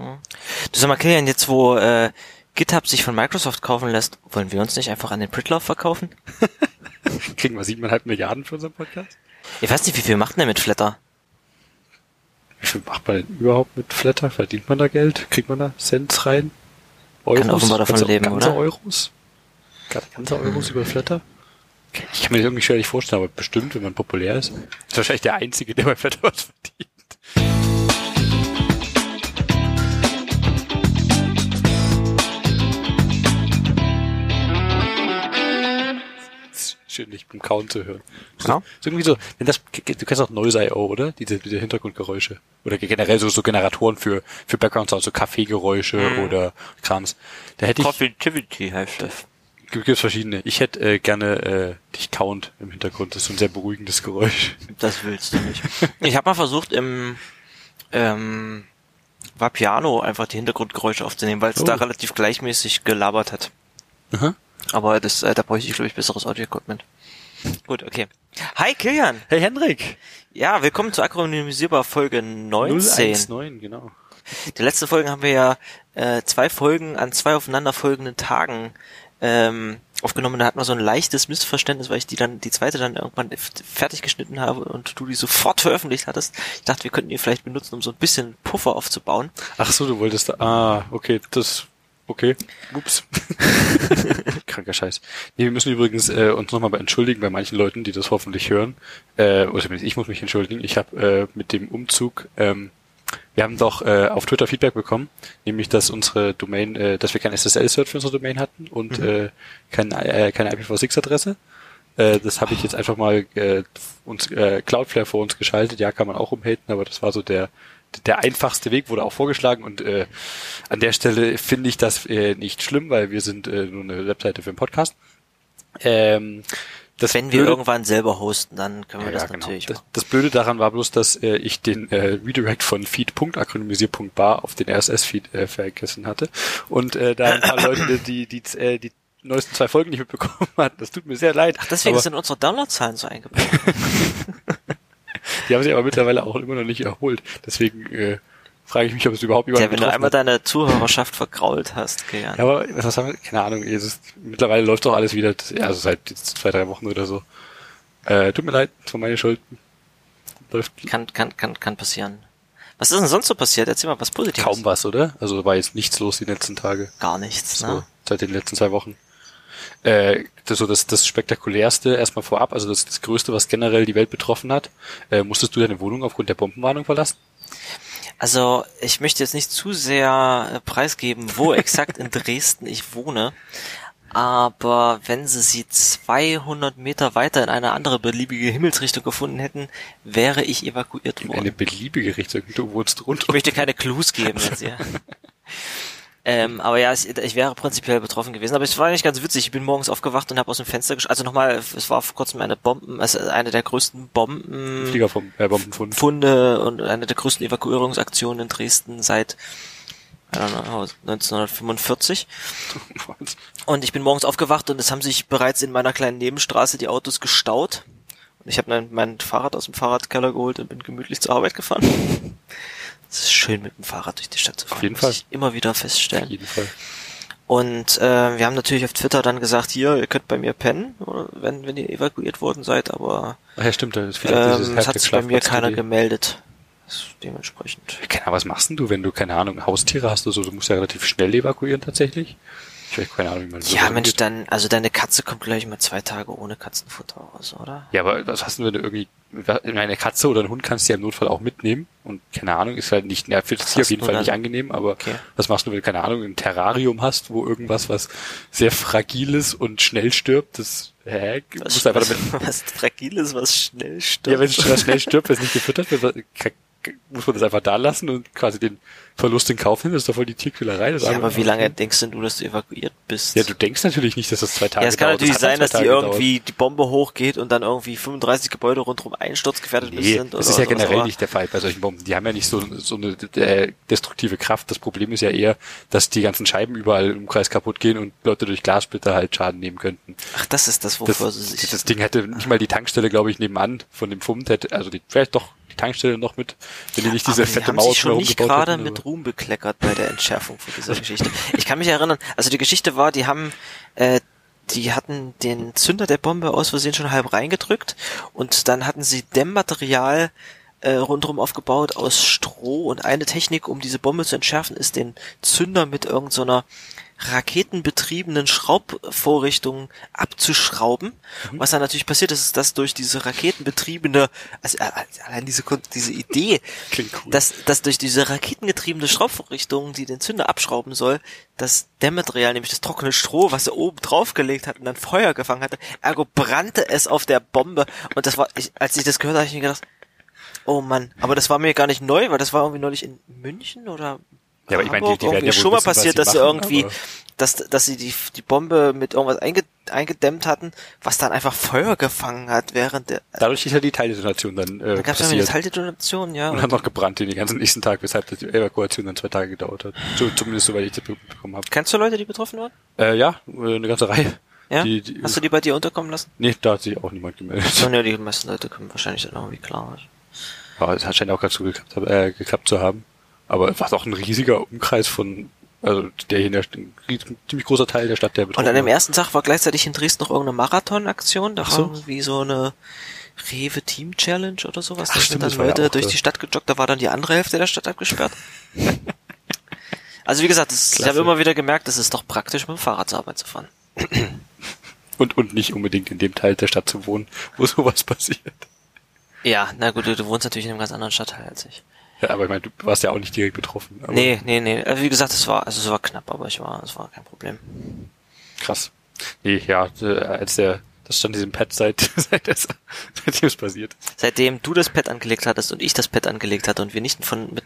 Hm. Du sag mal, Kilian, jetzt wo äh, GitHub sich von Microsoft kaufen lässt, wollen wir uns nicht einfach an den Pritloff verkaufen? Kriegen wir siebeneinhalb Milliarden für unseren Podcast? Ich weiß nicht, wie viel macht denn der mit Flatter? Wie viel macht man denn überhaupt mit Flatter? Verdient man da Geld? Kriegt man da Cents rein? Euros? Kann offenbar davon ganze, leben, ganze oder? Euros? Ganze Euros über Flatter? Ich kann mir das irgendwie schwer nicht vorstellen, aber bestimmt, wenn man populär ist. Ist wahrscheinlich der Einzige, der bei Flatter was verdient. Schön, dich beim Kauen zu hören. Ja. Ist irgendwie so, wenn das, du kennst auch Noise.io, oder? Diese, diese Hintergrundgeräusche. Oder generell so, so Generatoren für, für Background Sounds, so Kaffeegeräusche Mhm. oder Krams. Da hätte ich, Coffeetivity heißt das. gibt es verschiedene. Ich hätte äh, gerne äh, dich count im Hintergrund. Das ist so ein sehr beruhigendes Geräusch. Das willst du nicht. Ich habe mal versucht, im ähm, Vapiano einfach die Hintergrundgeräusche aufzunehmen, weil es Oh. da relativ gleichmäßig gelabert hat. Aha. Aber das, äh, da bräuchte ich, glaube ich, besseres Audio-Equipment. Gut, okay. Hi Kilian! Hey Hendrik! Ja, willkommen zu Akronymisierbar Folge 19. 019, genau. Die letzte Folge haben wir ja äh, zwei Folgen an zwei aufeinanderfolgenden Tagen ähm, aufgenommen. Da hatten wir so ein leichtes Missverständnis, weil ich die dann, die zweite dann irgendwann fertig geschnitten habe und du die sofort veröffentlicht hattest. Ich dachte, wir könnten die vielleicht benutzen, um so ein bisschen Puffer aufzubauen. Ach so, du wolltest da, ah, okay, das, okay, ups. Kranker Scheiß. Nee, wir müssen übrigens äh, uns nochmal entschuldigen bei manchen Leuten, die das hoffentlich hören. Äh, oder zumindest ich muss mich entschuldigen. Ich habe äh, mit dem Umzug, ähm, wir haben doch äh, auf Twitter Feedback bekommen, nämlich dass unsere Domain, äh, dass wir kein SSL-Cert für unsere Domain hatten und äh, kein, äh, keine IPv6-Adresse. Äh, das habe ich jetzt einfach mal äh, uns äh, Cloudflare vor uns geschaltet. Ja, kann man auch umhaten, aber das war so der der einfachste Weg wurde auch vorgeschlagen und äh, an der Stelle finde ich das äh, nicht schlimm, weil wir sind äh, nur eine Webseite für einen Podcast. Ähm, das Wenn wir Blöde- irgendwann selber hosten, dann können wir ja, das genau. natürlich Das, das Blöde daran war bloß, dass äh, ich den äh, Redirect von feed.akronymisier.bar auf den RSS-Feed äh, vergessen hatte und äh, da ein paar Leute die die äh, die neuesten zwei Folgen nicht mitbekommen hatten. Das tut mir sehr leid. Ach, deswegen sind unsere Downloadzahlen so eingebaut. die haben sich aber mittlerweile auch immer noch nicht erholt. Deswegen äh, frage ich mich, ob es überhaupt ja, jemand wenn du einmal deine Zuhörerschaft vergrault hast, Kilian. Ja, aber was haben wir? Keine Ahnung. Ist, mittlerweile läuft doch alles wieder, also seit zwei, drei Wochen oder so. Äh, tut mir leid, es war meine Schuld. Läuft Kann, kann, kann, kann passieren. Was ist denn sonst so passiert? Erzähl mal was Positives. kaum was, oder? Also war jetzt nichts los die letzten Tage. Gar nichts, So, ne? seit den letzten zwei Wochen. Äh, das, so das, das spektakulärste erstmal vorab, also das, das Größte, was generell die Welt betroffen hat. Äh, musstest du deine Wohnung aufgrund der Bombenwarnung verlassen? Also, ich möchte jetzt nicht zu sehr äh, preisgeben, wo exakt in Dresden ich wohne. Aber wenn sie sie 200 Meter weiter in eine andere beliebige Himmelsrichtung gefunden hätten, wäre ich evakuiert In eine worden. beliebige Richtung. Du wohnst Ich drunter. möchte keine Clues geben jetzt hier. Ähm, aber ja, ich, ich wäre prinzipiell betroffen gewesen. Aber es war nicht ganz witzig. Ich bin morgens aufgewacht und habe aus dem Fenster gesch Also nochmal, es war vor kurzem eine Bomben, also eine der größten Bomben. Äh. Funde und eine der größten Evakuierungsaktionen in Dresden seit I don't know, 1945. Und ich bin morgens aufgewacht und es haben sich bereits in meiner kleinen Nebenstraße die Autos gestaut. Und ich habe mein, mein Fahrrad aus dem Fahrradkeller geholt und bin gemütlich zur Arbeit gefahren. Es ist schön, mit dem Fahrrad durch die Stadt zu fahren. jeden muss Fall. Ich immer wieder Auf feststellen. jeden Fall. Und äh, wir haben natürlich auf Twitter dann gesagt, hier, ihr könnt bei mir pennen, wenn, wenn ihr evakuiert worden seid, aber Ach ja, stimmt, da ist wieder dieses ähm, hat sich bei mir keiner gemeldet. Das dementsprechend. Keine Ahnung, was machst denn du, wenn du, keine Ahnung, Haustiere hast oder so? Du musst ja relativ schnell evakuieren tatsächlich. Ich habe keine Ahnung, wie man Ja, Mensch, angeht. dann, also deine Katze kommt gleich mal zwei Tage ohne Katzenfutter raus, oder? Ja, aber was hast du, wenn du irgendwie, eine Katze oder ein Hund kannst du ja im Notfall auch mitnehmen und keine Ahnung, ist halt nicht, ja, für das auf jeden Fall dann? nicht angenehm, aber Okay. was machst du, wenn du, keine Ahnung, ein Terrarium hast, wo irgendwas, was sehr fragil ist und schnell stirbt, das, hä, Was, musst du einfach damit, was Fragiles, was schnell stirbt. ja, wenn es schnell stirbt, wenn es nicht gefüttert wird, muss man das einfach da lassen und quasi den Verlust in Kauf nehmen, das ist doch voll die Tierquälerei. Das ja, aber wie lange denkst denn du, dass du evakuiert bist? Ja, du denkst natürlich nicht, dass das zwei Tage ja, es kann dauert. natürlich Das sein, dass die irgendwie die Bombe hochgeht und dann irgendwie 35 Gebäude rundherum einsturzgefährdet Nee, sind. das ist ja generell nicht der Fall bei solchen Bomben. Die haben ja nicht so, so eine äh, destruktive Kraft. Das Problem ist ja eher, dass die ganzen Scheiben überall im Kreis kaputt gehen und Leute durch Glassplitter halt Schaden nehmen könnten. Ach, das ist das, Das, wovor sie sich... das Ding hätte nicht mal die Tankstelle, glaube ich, nebenan von dem Fund hätte, also die, vielleicht doch, Tankstelle noch mit, wenn die nicht diese Aber fette haben Maus sich schon nicht gerade hätten, mit Ruhm bekleckert bei der Entschärfung von dieser Geschichte. Ich kann mich erinnern, also die Geschichte war, die haben, äh, die hatten den Zünder der Bombe aus Versehen schon halb reingedrückt und dann hatten sie Dämmmaterial äh, rundherum aufgebaut aus Stroh und eine Technik, um diese Bombe zu entschärfen, ist den Zünder mit irgendeiner so raketenbetriebenen Schraubvorrichtung abzuschrauben. Was dann natürlich passiert ist, ist, dass durch diese raketenbetriebene, also äh, allein diese, diese Idee, Klingt cool. dass, dass durch diese raketengetriebene Schraubvorrichtung, die den Zünder abschrauben soll, das Dämmmaterial, nämlich das trockene Stroh, was er oben draufgelegt hat und dann Feuer gefangen hatte, ergo brannte es auf der Bombe. Und das war, ich, als ich das gehört habe, habe ich mir gedacht, oh Mann, aber das war mir gar nicht neu, weil das war irgendwie neulich in München oder Ja, aber ich meine, die- die werden ja schon mal passiert, sie dass sie irgendwie, aber- dass, dass sie die, die Bombe mit irgendwas einge, eingedämmt hatten, was dann einfach Feuer gefangen hat während der, Dadurch ist ja die Teildetonation dann äh, da gab es ja eine passiert. Teildetonation, ja. und hat noch gebrannt den ganzen nächsten Tag, weshalb die Evakuation dann zwei Tage gedauert hat. So, zumindest soweit ich das bekommen habe. Kennst du Leute, die betroffen waren? Äh, ja, äh, eine ganze Reihe. Ja? Die, die, Hast du die bei dir unterkommen lassen? Nee, da hat sich auch niemand gemeldet. So, ja, die meisten Leute kommen wahrscheinlich dann irgendwie klar. Aber es hat scheint auch ganz gut geklappt, äh, geklappt zu haben. Aber es war doch ein riesiger Umkreis von, also der hier in der, ein ziemlich großer Teil der Stadt, der Und betroffen an dem war. ersten Tag war gleichzeitig in Dresden noch irgendeine Marathonaktion. Da Ach war so. irgendwie so eine Rewe Team Challenge oder sowas. Ach, da stimmt, sind dann war ja Leute auch durch da. die Stadt gejoggt. Da war dann die andere Hälfte der Stadt abgesperrt. also wie gesagt, das, ich habe immer wieder gemerkt, es ist doch praktisch, mit dem Fahrrad zur Arbeit zu fahren. Und, und nicht unbedingt in dem Teil der Stadt zu wohnen, wo sowas passiert. Ja, na gut, du, du wohnst natürlich in einem ganz anderen Stadtteil als ich. Ja, aber ich meine, du warst ja auch nicht direkt betroffen. Aber nee, nee, nee. Also wie gesagt, es war, also es war knapp, aber ich war, es war kein Problem. Krass. Nee, ja, äh, als der, das stand diesem Pad seit, seit das, seitdem es passiert. Seitdem du das Pad angelegt hattest und ich das Pad angelegt hatte und wir nicht von, mit,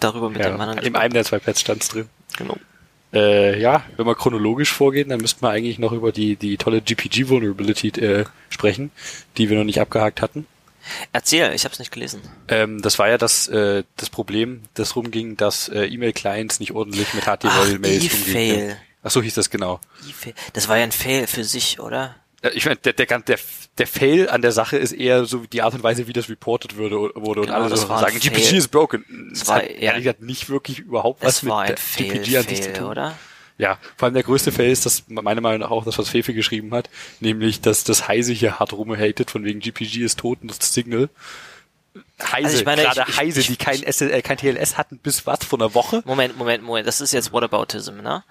darüber mit dem Ja, anderen in einem der zwei Pads stand's drin. Genau. Äh, ja, wenn wir chronologisch vorgehen, dann müssten wir eigentlich noch über die, die tolle GPG Vulnerability äh, sprechen, die wir noch nicht abgehakt hatten. Erzähl, ich habe es nicht gelesen. Ähm, das war ja das, äh, das Problem, das rumging, dass äh, E-Mail-Clients nicht ordentlich mit HTML-Mails E-Fail. umgehen. Ach so hieß das genau. E-Fail. Das war ja ein Fail für sich, oder? Ich meine, der, der, der, der Fail an der Sache ist eher so die Art und Weise, wie das reported würde, wurde und Genau, alle das so sagen, GPG Fail. ist broken. Es Das war hat eher- ehrlich gesagt nicht wirklich überhaupt was Es mit war ein der Fail, GPG an sich zu tun. oder? Ja, vor allem der größte Fail ist, dass meiner Meinung nach auch das, was Fefe geschrieben hat, nämlich, dass das Heise hier hart rumhatet, von wegen GPG ist tot und das Signal. Heise, Also ich meine, gerade ich- ich- Heise, ich- die kein, S äh, kein TLS hatten bis was, vor einer Woche? Moment, Moment, Moment. Das ist jetzt Whataboutism, ne?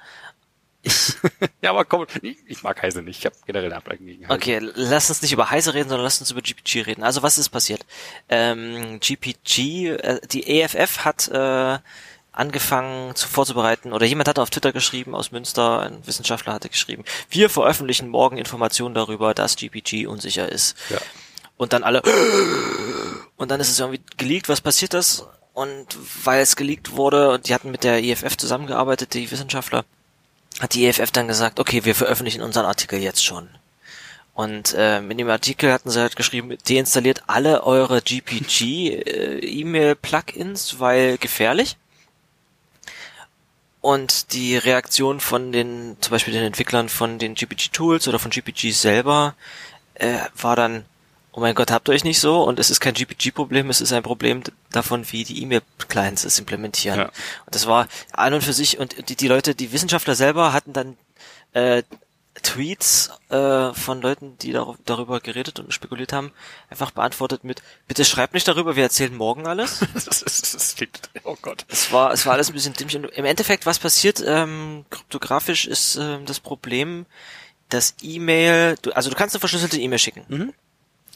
Ja, aber komm, ich, ich mag Heise nicht, ich habe generell Abneigung gegen Heise. Okay, lass uns nicht über Heise reden, sondern lass uns über GPG reden. Also was ist passiert? Ähm, GPG, äh, die EFF hat äh, angefangen zu vorzubereiten, oder jemand hatte auf Twitter geschrieben aus Münster, ein Wissenschaftler hatte geschrieben, wir veröffentlichen morgen Informationen darüber, dass GPG unsicher ist. Ja. Und dann alle, und dann ist es irgendwie geleakt, was passiert das? Und weil es geleakt wurde, und die hatten mit der EFF zusammengearbeitet, die Wissenschaftler, hat die EFF dann gesagt, okay, wir veröffentlichen unseren Artikel jetzt schon. Und ähm, in dem Artikel hatten sie halt geschrieben, deinstalliert alle eure GPG-E-Mail-Plugins, weil gefährlich. Und die Reaktion von den, zum Beispiel den Entwicklern von den GPG-Tools oder von GPG selber, äh, war dann, oh mein Gott, habt ihr euch nicht so? Und es ist kein GPG-Problem, es ist ein Problem davon, wie die E-Mail-Clients es implementieren. Ja. Und das war an und für sich, und die, die Leute, die Wissenschaftler selber hatten dann äh, Tweets äh, von Leuten, die dar darüber geredet und spekuliert haben, einfach beantwortet mit, bitte schreibt nicht darüber, wir erzählen morgen alles. Das, ist, das klingt, oh Gott. Es war, es war alles ein bisschen dämlich. Und Im Endeffekt, was passiert, ähm, kryptografisch ist ähm, das Problem, dass E-Mail, du, also du kannst eine verschlüsselte E-Mail schicken.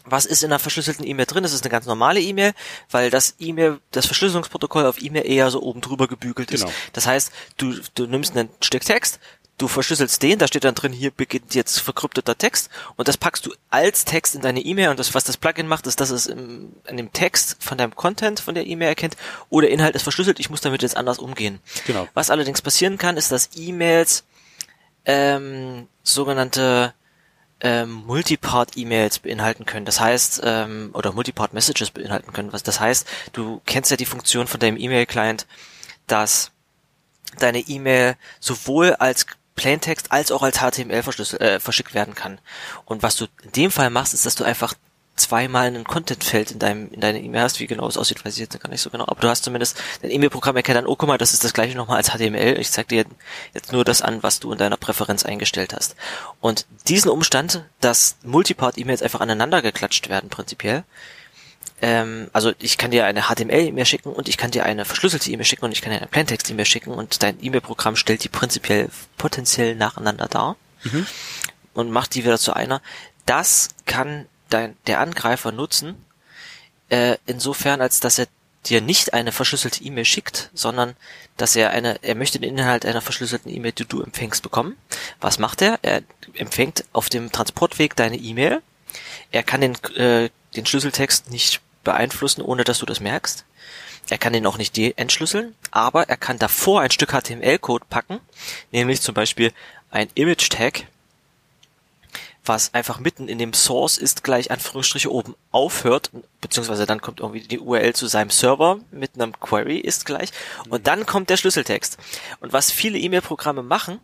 Was ist in einer verschlüsselten E-Mail drin? Das ist eine ganz normale E-Mail, weil das E-Mail, das Verschlüsselungsprotokoll auf E-Mail eher so oben drüber gebügelt ist. Genau. Das heißt, du, du nimmst ein Stück Text, du verschlüsselst den, da steht dann drin, hier beginnt jetzt verkrypteter Text und das packst du als Text in deine E-Mail und das, was das Plugin macht, ist, dass es im, in dem Text von deinem Content von der E-Mail erkennt, oder Inhalt ist verschlüsselt, ich muss damit jetzt anders umgehen. Genau. Was allerdings passieren kann, ist, dass E-Mails ähm, sogenannte ähm, Multipart-E-Mails beinhalten können. Das heißt, ähm, oder Multipart-Messages beinhalten können. Was das heißt, du kennst ja die Funktion von deinem E-Mail-Client, dass deine E-Mail sowohl als Plaintext als auch als HTML äh, verschickt werden kann. Und was du in dem Fall machst, ist, dass du einfach zweimal ein Contentfeld in deinem in deiner E-Mail hast. Wie genau es aussieht, weiß ich jetzt gar nicht so genau. Aber du hast zumindest dein E-Mail-Programm erkennt dann, oh guck mal, das ist das gleiche nochmal als HTML. Ich zeig dir jetzt nur das an, was du in deiner Präferenz eingestellt hast. Und diesen Umstand, dass Multipart-E-Mails einfach aneinander geklatscht werden, prinzipiell, ähm, also ich kann dir eine HTML-E-Mail schicken und ich kann dir eine verschlüsselte E-Mail schicken und ich kann dir eine Plaintext-E-Mail schicken und dein E-Mail-Programm stellt die prinzipiell potenziell nacheinander dar mhm. und macht die wieder zu einer. Das kann dein, der Angreifer nutzen, äh, insofern als dass er dir nicht eine verschlüsselte E-Mail schickt, sondern dass er eine, er möchte den Inhalt einer verschlüsselten E-Mail, die du empfängst, bekommen. Was macht er? Er empfängt auf dem Transportweg deine E-Mail. Er kann den, äh, den Schlüsseltext nicht beeinflussen, ohne dass du das merkst. Er kann den auch nicht entschlüsseln, aber er kann davor ein Stück HTML-Code packen, nämlich zum Beispiel ein Image-Tag, was einfach mitten in dem Source ist, gleich Anführungsstriche oben aufhört, beziehungsweise dann kommt irgendwie die URL zu seinem Server mit einem Query ist gleich und dann kommt der Schlüsseltext. Und was viele E-Mail-Programme machen,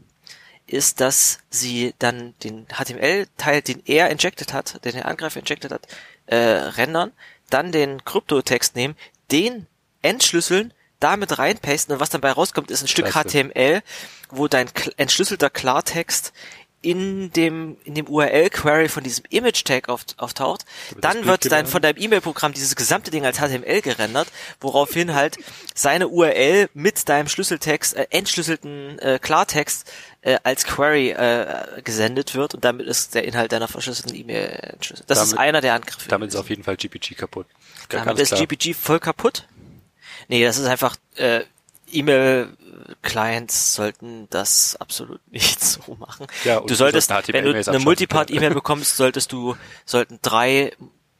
ist, dass sie dann den HTML-Teil, den er injected hat, den der Angreifer injected hat, äh, rendern, dann den Kryptotext nehmen, den entschlüsseln, damit reinpasten und was dabei rauskommt, ist ein Stück Scheiße. HTML, wo dein entschlüsselter Klartext in dem in dem URL-Query von diesem Image-Tag auf, auftaucht, dann wird dann von deinem E-Mail-Programm dieses gesamte Ding als HTML gerendert, woraufhin halt seine URL mit deinem Schlüsseltext, äh, entschlüsselten äh, Klartext äh, als Query äh, gesendet wird und damit ist der Inhalt deiner verschlüsselten E-Mail entschlüsselt. Das damit, ist einer der Angriffe. Damit ist auf jeden Fall GPG kaputt. Gar damit ist klar. GPG voll kaputt. Nee, das ist einfach äh, E-Mail-Clients sollten das absolut nicht so machen. Ja, du solltest, wenn du eine Multipart-E-Mail bekommst, solltest du, sollten drei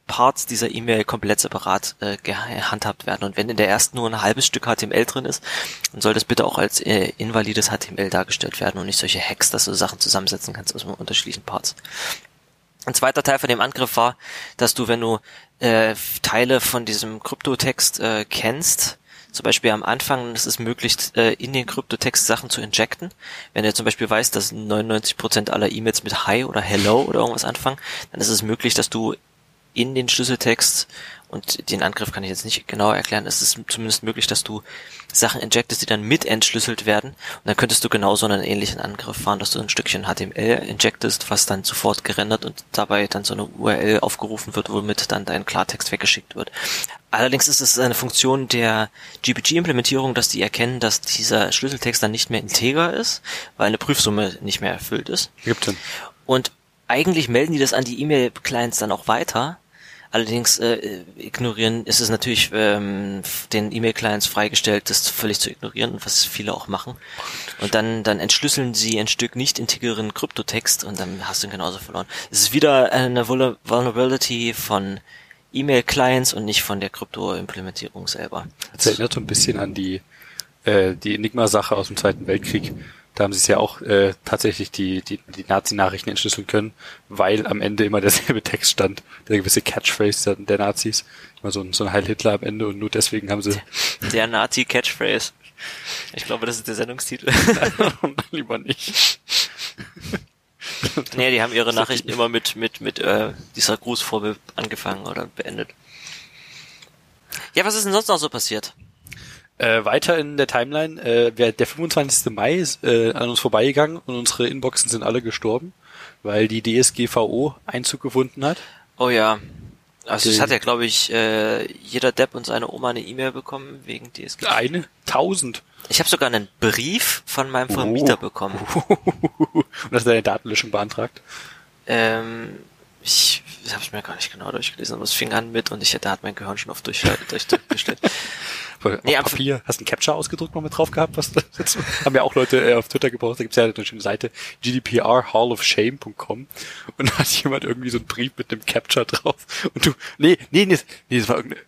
Parts dieser E-Mail komplett separat äh, gehandhabt werden. Und wenn in der ersten nur ein halbes Stück HTML drin ist, dann soll das bitte auch als äh, invalides HTML dargestellt werden und nicht solche Hacks, dass du Sachen zusammensetzen kannst aus unterschiedlichen Parts. Ein zweiter Teil von dem Angriff war, dass du, wenn du äh, Teile von diesem Kryptotext äh, kennst, zum Beispiel am Anfang ist es möglich, äh, in den Kryptotext Sachen zu injecten. Wenn du zum Beispiel weißt, dass 99% aller E-Mails mit Hi oder Hello oder irgendwas anfangen, dann ist es möglich, dass du in den Schlüsseltext und den Angriff kann ich jetzt nicht genau erklären. Es ist zumindest möglich, dass du Sachen injectest, die dann mit entschlüsselt werden. Und dann könntest du genauso einen ähnlichen Angriff fahren, dass du ein Stückchen HTML injectest, was dann sofort gerendert und dabei dann so eine URL aufgerufen wird, womit dann dein Klartext weggeschickt wird. Allerdings ist es eine Funktion der GPG-Implementierung, dass die erkennen, dass dieser Schlüsseltext dann nicht mehr integer ist, weil eine Prüfsumme nicht mehr erfüllt ist. Gibt Und eigentlich melden die das an die E-Mail-Clients dann auch weiter, Allerdings äh, ignorieren ist es natürlich ähm, den E-Mail-Clients freigestellt, das völlig zu ignorieren, was viele auch machen. Und dann dann entschlüsseln sie ein Stück nicht integren Kryptotext und dann hast du ihn genauso verloren. Es ist wieder eine Vulnerability von E-Mail-Clients und nicht von der Krypto-Implementierung selber. Das erinnert so ein bisschen an die äh, die Enigma-Sache aus dem Zweiten Weltkrieg da haben sie es ja auch äh, tatsächlich die, die, die Nazi-Nachrichten entschlüsseln können, weil am Ende immer derselbe Text stand, der gewisse Catchphrase der, Nazis. Immer so ein, so ein Heil Hitler am Ende und nur deswegen haben sie. Der Nazi-Catchphrase. Ich glaube, das ist der Sendungstitel. Lieber nicht. nee, die haben ihre Nachrichten immer mit, mit, mit äh, dieser Grußformel angefangen oder beendet. Ja, was ist denn sonst noch so passiert? Äh, weiter in der Timeline, äh, der 25. Mai ist äh, an uns vorbeigegangen und unsere Inboxen sind alle gestorben, weil die DSGVO Einzug gefunden hat. Oh ja. Also es hat ja, glaube ich, äh, jeder Depp und seine Oma eine E-Mail bekommen wegen DSGVO. Eine? Tausend. Ich habe sogar einen Brief von meinem Vermieter oh. bekommen. und hast du deine Datenlöschung beantragt? Ähm, ich habe ich mir gar nicht genau durchgelesen, aber es fing an mit und ich da hat mein Gehirn schon auf durchgestellt. Nee, auf Papier, hast du ein Capture ausgedruckt noch mit drauf gehabt? Was das haben ja auch Leute äh, auf Twitter gebraucht, da gibt's ja eine schöne Seite, gdprhallofshame.com und da hat jemand irgendwie so einen Brief mit einem Capture drauf und du, nee, nee, nee, nee das war irgendeine,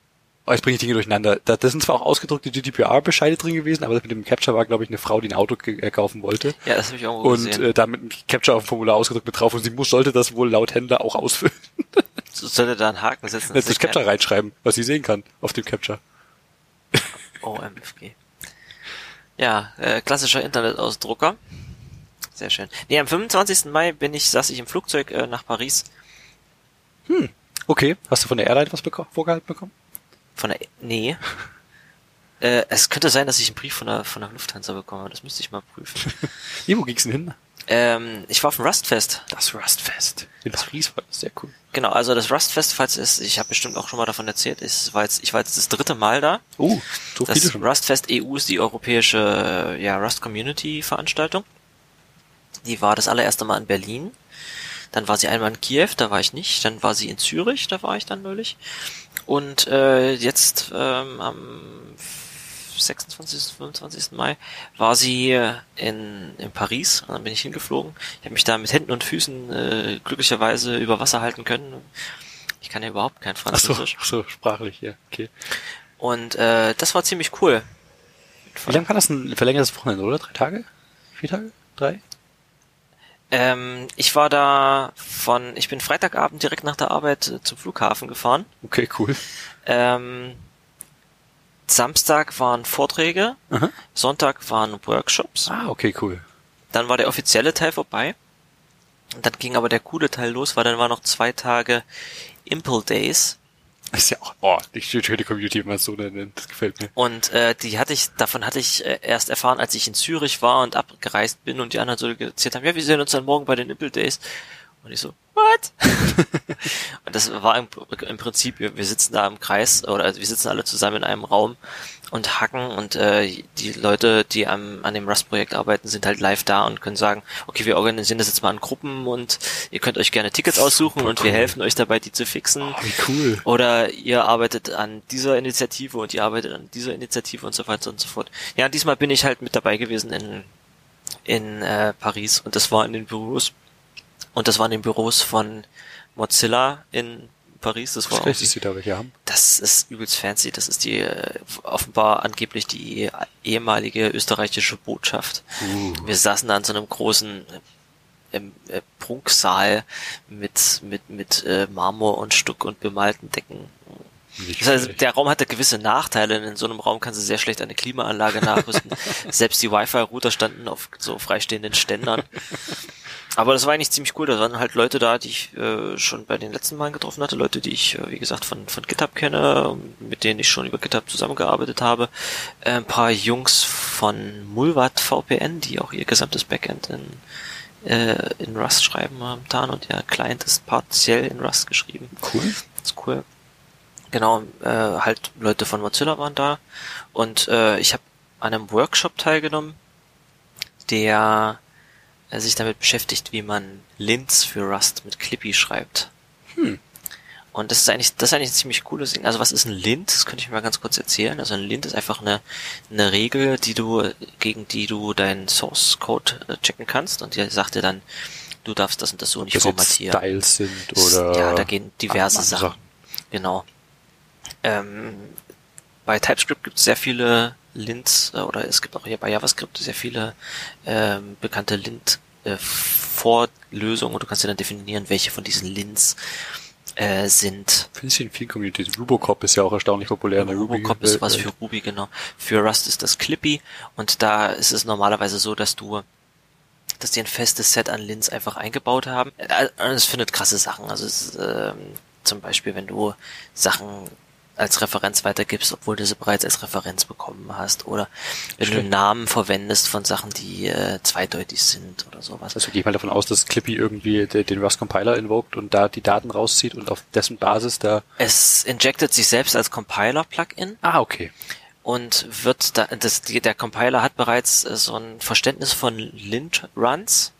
oh, jetzt bringe ich Dinge durcheinander. Da, da sind zwar auch ausgedruckte GDPR-Bescheide drin gewesen, aber das mit dem Capture war, glaube ich, eine Frau, die ein Auto äh, kaufen wollte. Ja, das habe ich auch Und gesehen. äh, damit ein Capture auf dem Formular ausgedruckt mit drauf und sie muss, sollte das wohl laut Händler auch ausfüllen. Sollte da einen Haken setzen? Das, das Capture reinschreiben, was sie sehen kann auf dem Capture. OMFG. Ja, äh, klassischer Internetausdrucker. Sehr schön. Nee, am 25. Mai bin ich, saß ich im Flugzeug äh, nach Paris. Hm. Okay, hast du von der Airline was beko vorgehalten bekommen? Von der, nee. äh, es könnte sein, dass ich einen Brief von der, von der Lufthansa bekomme, das müsste ich mal prüfen. nee, wo ging's denn hin? Ähm, ich war auf dem Rustfest. Das Rustfest. In Paris war das sehr cool. Genau, also das Rustfest, falls es, ich habe bestimmt auch schon mal davon erzählt, ist, war jetzt, ich war jetzt das dritte Mal da. Oh, so das viele schon. Rustfest EU ist die europäische ja, Rust Community Veranstaltung. Die war das allererste Mal in Berlin. Dann war sie einmal in Kiew, da war ich nicht. Dann war sie in Zürich, da war ich dann neulich. Und äh, jetzt ähm, am 26., 25. Mai war sie in, in Paris und dann bin ich hingeflogen. Ich habe mich da mit Händen und Füßen äh, glücklicherweise über Wasser halten können. Ich kann ja überhaupt kein Französisch. Ach so, so sprachlich, ja, okay. Und äh, das war ziemlich cool. Wie lange war das ein verlängertes Wochenende, oder? Drei Tage? Vier Tage? Drei? Ähm, ich war da von, ich bin Freitagabend direkt nach der Arbeit äh, zum Flughafen gefahren. Okay, cool. Ähm, Samstag waren Vorträge, Aha. Sonntag waren Workshops. Ah, okay, cool. Dann war der offizielle Teil vorbei. Und dann ging aber der coole Teil los, weil dann war noch zwei Tage Impel Days. Das ist ja auch, oh, die schöne Community, wenn man es so nennt. Das gefällt mir. Und äh, die hatte ich, davon hatte ich äh, erst erfahren, als ich in Zürich war und abgereist bin und die anderen so erzählt haben, ja, wir sehen uns dann morgen bei den Impel Days. Und ich so, what? und das war im, im Prinzip, wir, sitzen da im Kreis oder wir sitzen alle zusammen in einem Raum und hacken und äh, die Leute, die am, an dem Rust-Projekt arbeiten, sind halt live da und können sagen, okay, wir organisieren das jetzt mal in Gruppen und ihr könnt euch gerne Tickets aussuchen und wir helfen euch dabei, die zu fixen. Oh, wie cool. Oder ihr arbeitet an dieser Initiative und ihr arbeitet an dieser Initiative und so weiter und so fort. Ja, diesmal bin ich halt mit dabei gewesen in, in äh, Paris und das war in den Büros und das waren die Büros von Mozilla in Paris. Das war das, sie da welche haben. das ist übelst fancy. Das ist die äh, offenbar angeblich die ehemalige österreichische Botschaft. Uh. Wir saßen da an so einem großen äh, äh, Prunksaal mit mit mit äh, Marmor und Stuck und bemalten Decken. Das heißt, der Raum hatte gewisse Nachteile. In so einem Raum kannst du sehr schlecht eine Klimaanlage nachrüsten. Selbst die Wi-Fi-Router standen auf so freistehenden Ständern. Aber das war eigentlich ziemlich cool. Da waren halt Leute da, die ich äh, schon bei den letzten Malen getroffen hatte. Leute, die ich, äh, wie gesagt, von, von GitHub kenne, mit denen ich schon über GitHub zusammengearbeitet habe. Äh, ein paar Jungs von Mulvat VPN, die auch ihr gesamtes Backend in, äh, in Rust schreiben momentan und der Client ist partiell in Rust geschrieben. Cool. Das ist cool. Genau, äh, halt Leute von Mozilla waren da und äh, ich habe an einem Workshop teilgenommen, der sich damit beschäftigt, wie man Lints für Rust mit Clippy schreibt. Hm. Und das ist eigentlich, das ist eigentlich ein ziemlich cooles Ding. Also was ist ein Lint? Das könnte ich mir mal ganz kurz erzählen. Also ein Lint ist einfach eine, eine Regel, die du, gegen die du deinen Source Code äh, checken kannst und die sagt dir dann, du darfst das und das so nicht das formatieren. Styles sind oder. Ja, da gehen diverse andere Sachen. Genau. Ähm, bei TypeScript gibt es sehr viele Lints, äh, oder es gibt auch hier bei JavaScript sehr viele ähm, bekannte Lint äh, Vorlösungen und du kannst dir dann definieren, welche von diesen Lints äh, sind. Finde ich in vielen Communities. Rubocop ist ja auch erstaunlich populär in der Ruby. Rubocop ist was für Ruby, genau. Für Rust ist das Clippy und da ist es normalerweise so, dass du dass die ein festes Set an Lints einfach eingebaut haben. Äh, Es findet krasse Sachen. Also es, ähm, zum Beispiel, wenn du Sachen als Referenz weitergibst, obwohl du sie bereits als Referenz bekommen hast. Oder wenn Stimmt. du Namen verwendest von Sachen, die äh, zweideutig sind oder sowas. Also gehe ich mal davon aus, dass Clippy irgendwie de- den Rust Compiler invoked und da die Daten rauszieht und auf dessen Basis da. Es injectet sich selbst als Compiler-Plugin Ah, okay. und wird da, das, die, der Compiler hat bereits äh, so ein Verständnis von Lint-Runs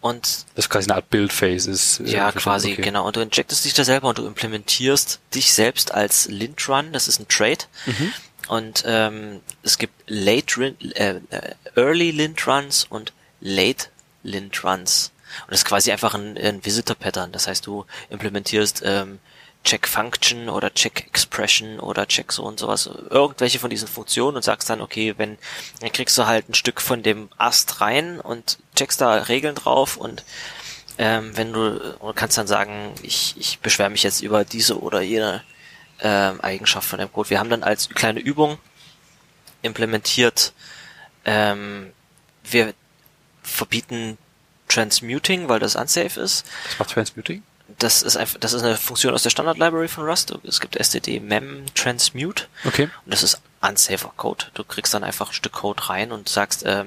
und Das ist quasi eine Art Build-Phase ist. äh, Ja, quasi, okay. genau. Und du injectest dich da selber und du implementierst dich selbst als Lint Run. Das ist ein Trade. Mhm. Und ähm, es gibt Late äh, äh, Early Lint Runs und Late Lint Runs. Und das ist quasi einfach ein, ein Visitor Pattern. Das heißt, du implementierst ähm, Check Function oder Check Expression oder Check so und sowas, irgendwelche von diesen Funktionen und sagst dann, okay, wenn, dann kriegst du halt ein Stück von dem Ast rein und checkst da Regeln drauf und ähm, wenn du, kannst dann sagen, ich, ich beschwere mich jetzt über diese oder jene ähm, Eigenschaft von dem Code. Wir haben dann als kleine Übung implementiert, ähm, wir verbieten Transmuting, weil das unsafe ist. Das macht Transmuting? Das ist einfach, das ist eine Funktion aus der Standard Library von Rust. Es gibt std mem transmute. Okay. Und das ist unsafer Code. Du kriegst dann einfach ein Stück Code rein und sagst, äh,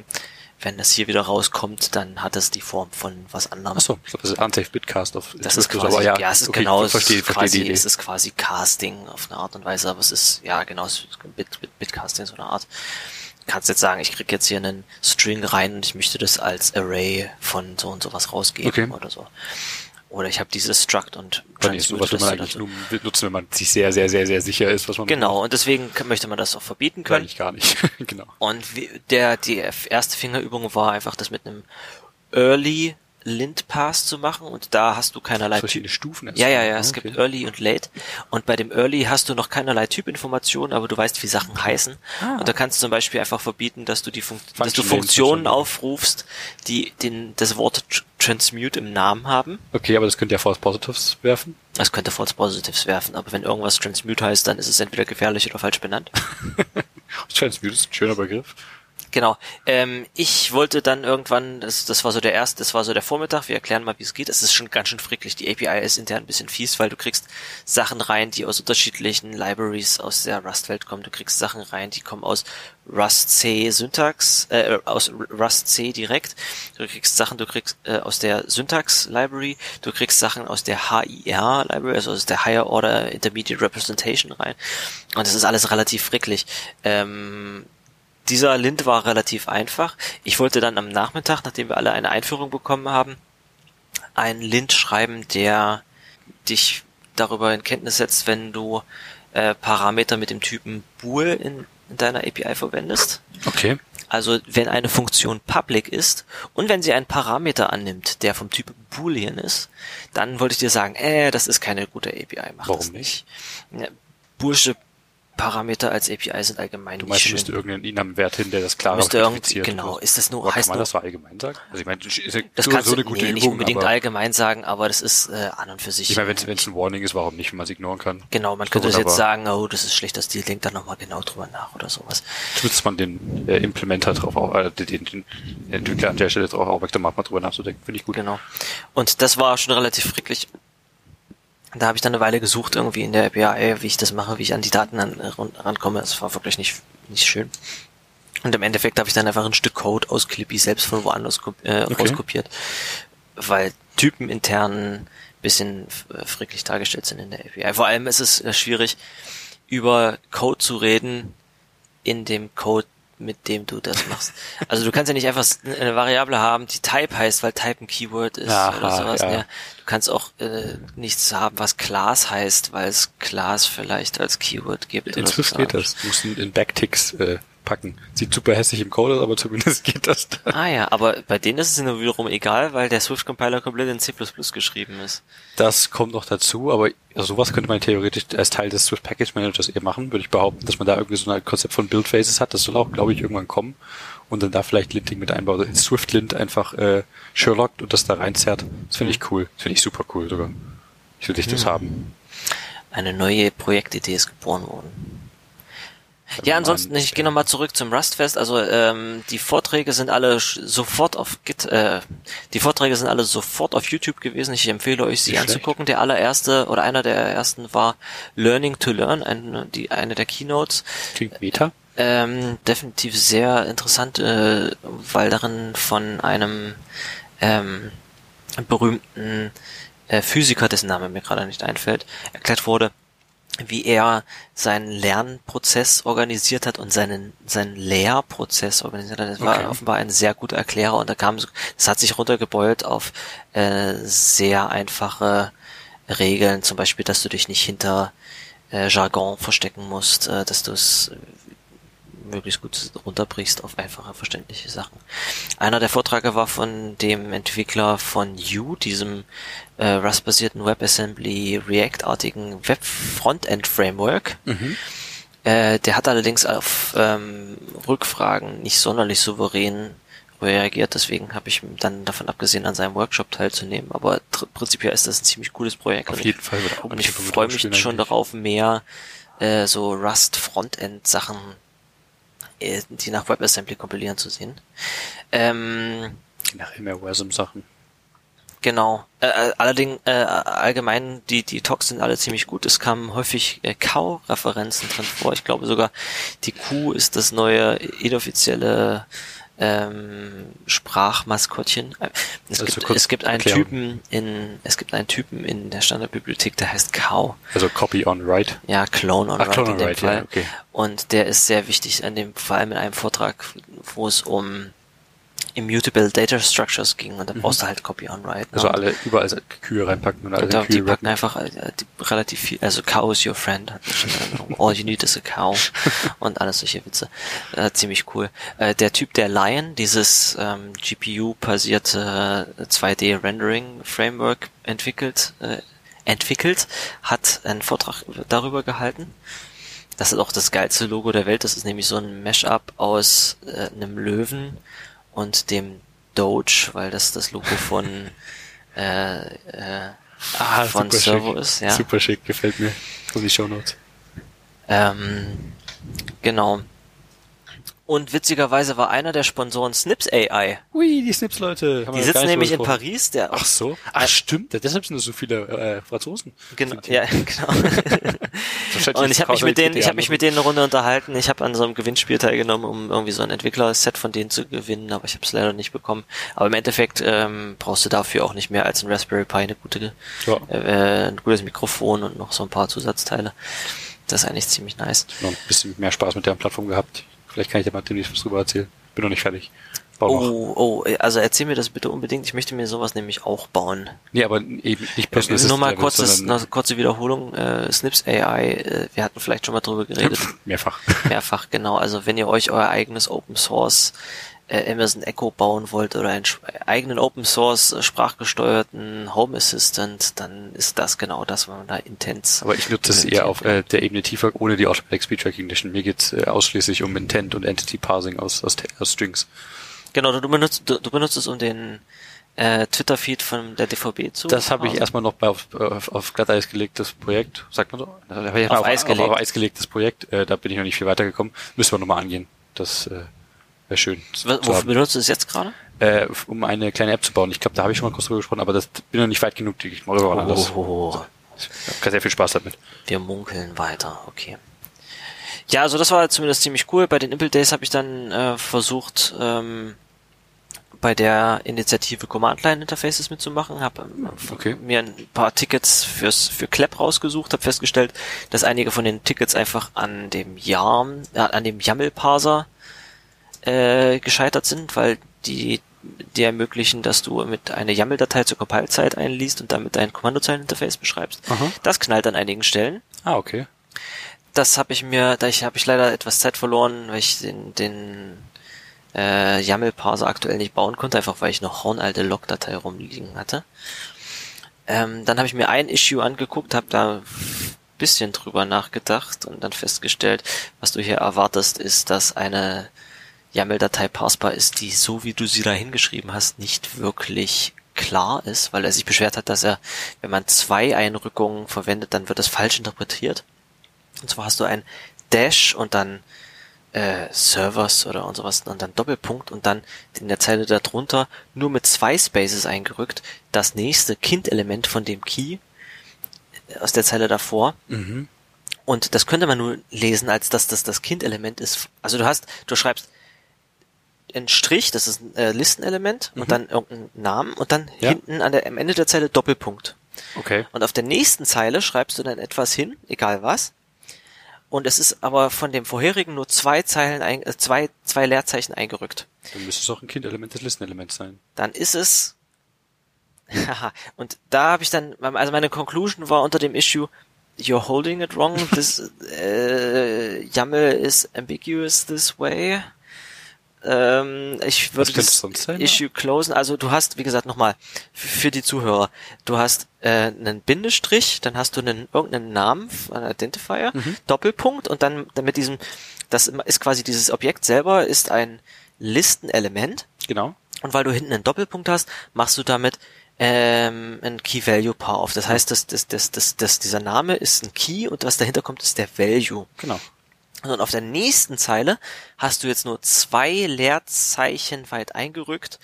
wenn das hier wieder rauskommt, dann hat es die Form von was anderem. Achso, das ist unsafe Bitcast auf Das ist quasi, aber ja, ja, es ist okay, genau, verstehe, es ist verstehe quasi, es ist quasi Casting auf eine Art und Weise, aber es ist, ja, genau, es ist Bit, Bit, Bitcasting so eine Art. Du kannst jetzt sagen, ich krieg jetzt hier einen String rein und ich möchte das als Array von so und sowas rausgeben Okay. oder so. Oder ich habe dieses Struct und Dann ist sowas, transmute man eigentlich nur nutzen, wenn man sich sehr, sehr, sehr, sehr sicher ist, was man Genau, und deswegen möchte man das auch verbieten können. Eigentlich gar nicht. genau. Und der, die erste Fingerübung war einfach, das mit einem Early Lint Pass zu machen und da hast du keinerlei Verschiedene Typ- Stufen. Ja, ja, ja, es Okay. gibt Early und Late und bei dem Early hast du noch keinerlei Typinformationen, aber du weißt, wie Sachen heißen Ah. und da kannst du zum Beispiel einfach verbieten, dass du die Fun dass du Funktionen aufrufst, die den, das Wort tr- Transmute im Namen haben. Okay, aber das könnte ja False Positives werfen. Das könnte False Positives werfen, aber wenn irgendwas Transmute heißt, dann ist es entweder gefährlich oder falsch benannt. Transmute ist ein schöner Begriff. Genau. Ähm, ich wollte dann irgendwann, das, das war so der erste, das war so der Vormittag, wir erklären mal, wie es geht. Es ist schon ganz schön fricklich. Die API ist intern ein bisschen fies, weil du kriegst Sachen rein, die aus unterschiedlichen Libraries aus der Rust-Welt kommen. Du kriegst Sachen rein, die kommen aus Rust C Syntax, äh, aus Rust C direkt. Du kriegst Sachen, du kriegst äh, aus der Syntax Library, du kriegst Sachen aus der HIR Library, also aus der Higher Order Intermediate Representation rein. Und das ist alles relativ fricklich. Ähm, dieser Lint war relativ einfach. Ich wollte dann am Nachmittag, nachdem wir alle eine Einführung bekommen haben, einen Lint schreiben, der dich darüber in Kenntnis setzt, wenn du äh, Parameter mit dem Typen bool in, in deiner API verwendest. Okay. Also wenn eine Funktion public ist und wenn sie einen Parameter annimmt, der vom Typ Boolean ist, dann wollte ich dir sagen, äh, das ist keine gute API. Mach Warum das nicht? Ja, Boolsche Parameter als API sind allgemein Du nicht meinst, du müsste irgendeinen INAM-Wert hin, der das irgendwie, spezifiziert. genau, ist das nur, Aber heißt kann man nur, das so allgemein sagen? Also ich meine, das ist das kannst so eine gute nee, nicht Übung, unbedingt aber allgemein sagen, aber das ist äh, an und für sich. ich meine, wenn es ein Warning ist, warum nicht, wenn man es ignoren kann? genau, man könnte doch jetzt sagen, oh, das ist schlechter Stil, denkt da nochmal genau drüber nach oder sowas. Nutzt man den äh, Implementer drauf, auch, äh, den, den Entwickler an der Stelle drauf aufmerksam macht, mal drüber nachzudenken. Finde ich gut. Genau. Und das war schon relativ fricklich. Da habe ich dann eine Weile gesucht irgendwie in der API, wie ich das mache, wie ich an die Daten an, ran- rankomme. Es war wirklich nicht, nicht schön. Und im Endeffekt habe ich dann einfach ein Stück Code aus Clippy selbst von woanders äh, Okay. rauskopiert, weil Typen intern bisschen äh, fricklich dargestellt sind in der API. Vor allem ist es äh, schwierig, über Code zu reden in dem Code, mit dem du das machst. Also du kannst ja nicht einfach eine Variable haben, die Type heißt, weil Type ein Keyword ist Aha, oder sowas. ja. Ja. Du kannst auch äh, nichts haben, was Class heißt, weil es Class vielleicht als Keyword gibt. In oder Swift so. geht das. Du musst in Backticks äh, packen. Sieht super hässlich im Code aus, aber zumindest geht das dann. Ah ja, aber bei denen ist es nur wiederum egal, weil der Swift-Compiler komplett in C++ geschrieben ist. Das kommt noch dazu, aber sowas könnte man theoretisch als Teil des Swift Package Managers eher machen, würde ich behaupten, dass man da irgendwie so ein Konzept von Build Phases hat. Das soll auch, glaube ich, irgendwann kommen und dann da vielleicht Linting mit einbaut. Also in Swift Lint einfach äh, Sherlockt und das da reinzerrt. Das finde ich cool. Das finde ich super cool sogar. Ich würde dich das haben. Eine neue Projektidee ist geboren worden. Ja, ansonsten, ich gehe nochmal zurück zum Rustfest. Also ähm, die Vorträge sind alle sofort auf Git, äh, die Vorträge sind alle sofort auf YouTube gewesen. Ich empfehle euch, sie Nicht schlecht. anzugucken. Der allererste oder einer der ersten war Learning to Learn, eine, die, eine der Keynotes. Klingt Meta. Ähm, definitiv sehr interessant, äh, weil darin von einem ähm, berühmten äh, Physiker, dessen Name mir gerade nicht einfällt, erklärt wurde, wie er seinen Lernprozess organisiert hat und seinen, seinen Lehrprozess organisiert hat. Das war Okay. offenbar ein sehr guter Erklärer und da kam, das hat sich runtergebeult auf äh, sehr einfache Regeln, zum Beispiel, dass du dich nicht hinter äh, Jargon verstecken musst, äh, dass du es möglichst gut runterbrichst auf einfache, verständliche Sachen. Einer der Vorträge war von dem Entwickler von U, diesem äh, Rust-basierten WebAssembly React-artigen Web-Frontend-Framework. Äh, der hat allerdings auf ähm, Rückfragen nicht sonderlich souverän reagiert, deswegen habe ich dann davon abgesehen, an seinem Workshop teilzunehmen. Aber prinzipiell ist das ein ziemlich cooles Projekt. Auf Und jeden Fall wird auch und ich freue mich schon eigentlich. darauf, mehr äh, so Rust Frontend Sachen, äh, die nach WebAssembly kompilieren zu sehen. Ähm, Nachher mehr Wasm-Sachen. Genau. Äh, äh, allerdings äh, allgemein die die Talks sind alle ziemlich gut. Es kamen häufig äh, Cow-Referenzen drin vor. Ich glaube sogar die Kuh ist das neue inoffizielle ähm, Sprachmaskottchen. Es, Also gibt, es gibt einen erklären. Typen in es gibt einen Typen in der Standardbibliothek, der heißt Cow. Also Copy on Write. Ja, Clone on Ach, Write Clone in on dem Write, Fall. ja, okay. Und der ist sehr wichtig an dem, vor allem in einem Vortrag, wo es um Immutable Data Structures ging und da brauchst du halt Copy on Write. ne? Mhm. Also alle überall Kühe reinpacken und alle und die Kühe packen rappen. einfach äh, die, relativ viel, also Cow is your friend, all you need is a cow und alles solche Witze. Äh, ziemlich cool. Äh, der Typ der Lion, dieses ähm, GPU-basierte 2D-Rendering-Framework entwickelt, äh, entwickelt, hat einen Vortrag darüber gehalten. Das ist auch das geilste Logo der Welt. Das ist nämlich so ein Mashup aus äh, einem Löwen und dem Doge, weil das das Logo von äh, äh, Ah, von super Servo schick. ist, ja. Super schick, gefällt mir. Und die Shownotes. Ähm, genau. Und witzigerweise war einer der Sponsoren Snips AI. Ui, die Snips-Leute. haben Die sitzen nämlich in gesprochen. Paris. Der Ach so. Ach stimmt, deshalb sind es so viele äh, Franzosen. Genau, ja, genau. Und ich habe mich mit denen, ich habe mich mit denen eine Runde unterhalten. Ich habe an so einem Gewinnspiel teilgenommen, um irgendwie so ein Entwicklerset von denen zu gewinnen, aber ich habe es leider nicht bekommen. Aber im Endeffekt ähm, brauchst du dafür auch nicht mehr als ein Raspberry Pi eine gute, Ja. äh, ein gutes Mikrofon und noch so ein paar Zusatzteile. Das ist eigentlich ziemlich nice. noch ein bisschen mehr Spaß mit der Plattform gehabt. Vielleicht kann ich da mal demnächst was drüber erzählen. Bin noch nicht fertig. Bau noch. Oh, oh, also erzähl mir das bitte unbedingt. Ich möchte mir sowas nämlich auch bauen. Nee, aber eben nicht Personal Nur mal Assistant kurz, Level, das, sondern eine kurze Wiederholung. Äh, Snips AI, äh, wir hatten vielleicht schon mal drüber geredet. mehrfach. Mehrfach, genau. Also wenn ihr euch euer eigenes Open Source äh, Amazon Echo bauen wollt oder einen sch- eigenen Open Source äh, sprachgesteuerten Home Assistant, dann ist das genau das, was man da intens. Aber ich nutze es eher auf äh, der Ebene tiefer, ohne die Automatic Speech Recognition. Mir geht's äh, ausschließlich um Intent und Entity Parsing aus, aus, aus Strings. Genau, du benutzt, du, du benutzt es um den äh, Twitter-Feed von der DVB zu. Das habe ich erstmal noch bei auf, auf, auf Glatteis gelegtes Projekt, sagt man so? Auf auf, Eis auf, gelegt. auf Eis gelegtes Projekt. Äh, da bin ich noch nicht viel weitergekommen. Müssen wir nochmal angehen. Das äh, wäre schön. Wofür benutzt du es jetzt gerade? Äh, um eine kleine App zu bauen. Ich glaube, da habe ich schon mal kurz drüber gesprochen, aber das bin noch nicht weit genug. Ich mache irgendwann anders. Oh, Ich habe sehr viel Spaß damit. wir munkeln weiter, okay. Ja, also das war zumindest ziemlich cool. Bei den Impel Days habe ich dann äh, versucht, ähm, bei der Initiative Command Line Interfaces mitzumachen, habe Okay. mir ein paar Tickets fürs für Clap rausgesucht, habe festgestellt, dass einige von den Tickets einfach an dem YARM, äh, an dem YAML Parser äh, gescheitert sind, weil die die ermöglichen, dass du mit einer YAML-Datei zur Compile-Zeit einliest und damit dein Kommandozeilen-Interface beschreibst. Aha. Das knallt an einigen Stellen. Ah, okay. Das habe ich mir, da ich habe ich leider etwas Zeit verloren, weil ich den, den äh, YAML-Parser aktuell nicht bauen konnte, einfach weil ich noch hornalte Log-Datei rumliegen hatte. Ähm, dann habe ich mir ein Issue angeguckt, habe da ein bisschen drüber nachgedacht und dann festgestellt, was du hier erwartest, ist, dass eine YAML-Datei parsbar ist, die so wie du sie da hingeschrieben hast, nicht wirklich klar ist, weil er sich beschwert hat, dass er, wenn man zwei Einrückungen verwendet, dann wird das falsch interpretiert. Und zwar hast du ein Dash und dann äh, Servers oder und sowas und dann Doppelpunkt und dann in der Zeile darunter nur mit zwei Spaces eingerückt das nächste Kind-Element von dem Key äh, aus der Zeile davor. Mhm. Und das könnte man nur lesen, als dass das das Kind-Element ist. Also du hast, du schreibst ein Strich, das ist ein äh, Listenelement und dann irgendeinen Namen und dann Ja. hinten an der, am Ende der Zeile Doppelpunkt. Okay. Und auf der nächsten Zeile schreibst du dann etwas hin, egal was. Und es ist aber von dem vorherigen nur zwei Zeilen, ein, äh, zwei, zwei Leerzeichen eingerückt. Dann müsste es auch ein Kind-Element des Listenelements sein. Dann ist es, haha, und da habe ich dann, also meine Conclusion war unter dem Issue, you're holding it wrong, this, äh, YAML is ambiguous this way. Ähm, ich würde das sonst sein? Issue closen. Also du hast, wie gesagt, nochmal, für die Zuhörer, du hast äh, einen Bindestrich, dann hast du einen irgendeinen Namen, einen Identifier, Mhm. Doppelpunkt und dann, dann mit diesem, das ist quasi dieses Objekt selber ist ein Listenelement Genau. und weil du hinten einen Doppelpunkt hast, machst du damit ähm, ein Key-Value-Paar auf. Das heißt, dass, dass, dass, dass, dass dieser Name ist ein Key und was dahinter kommt, ist der Value. Genau. Und auf der nächsten Zeile hast du jetzt nur zwei Leerzeichen weit eingerückt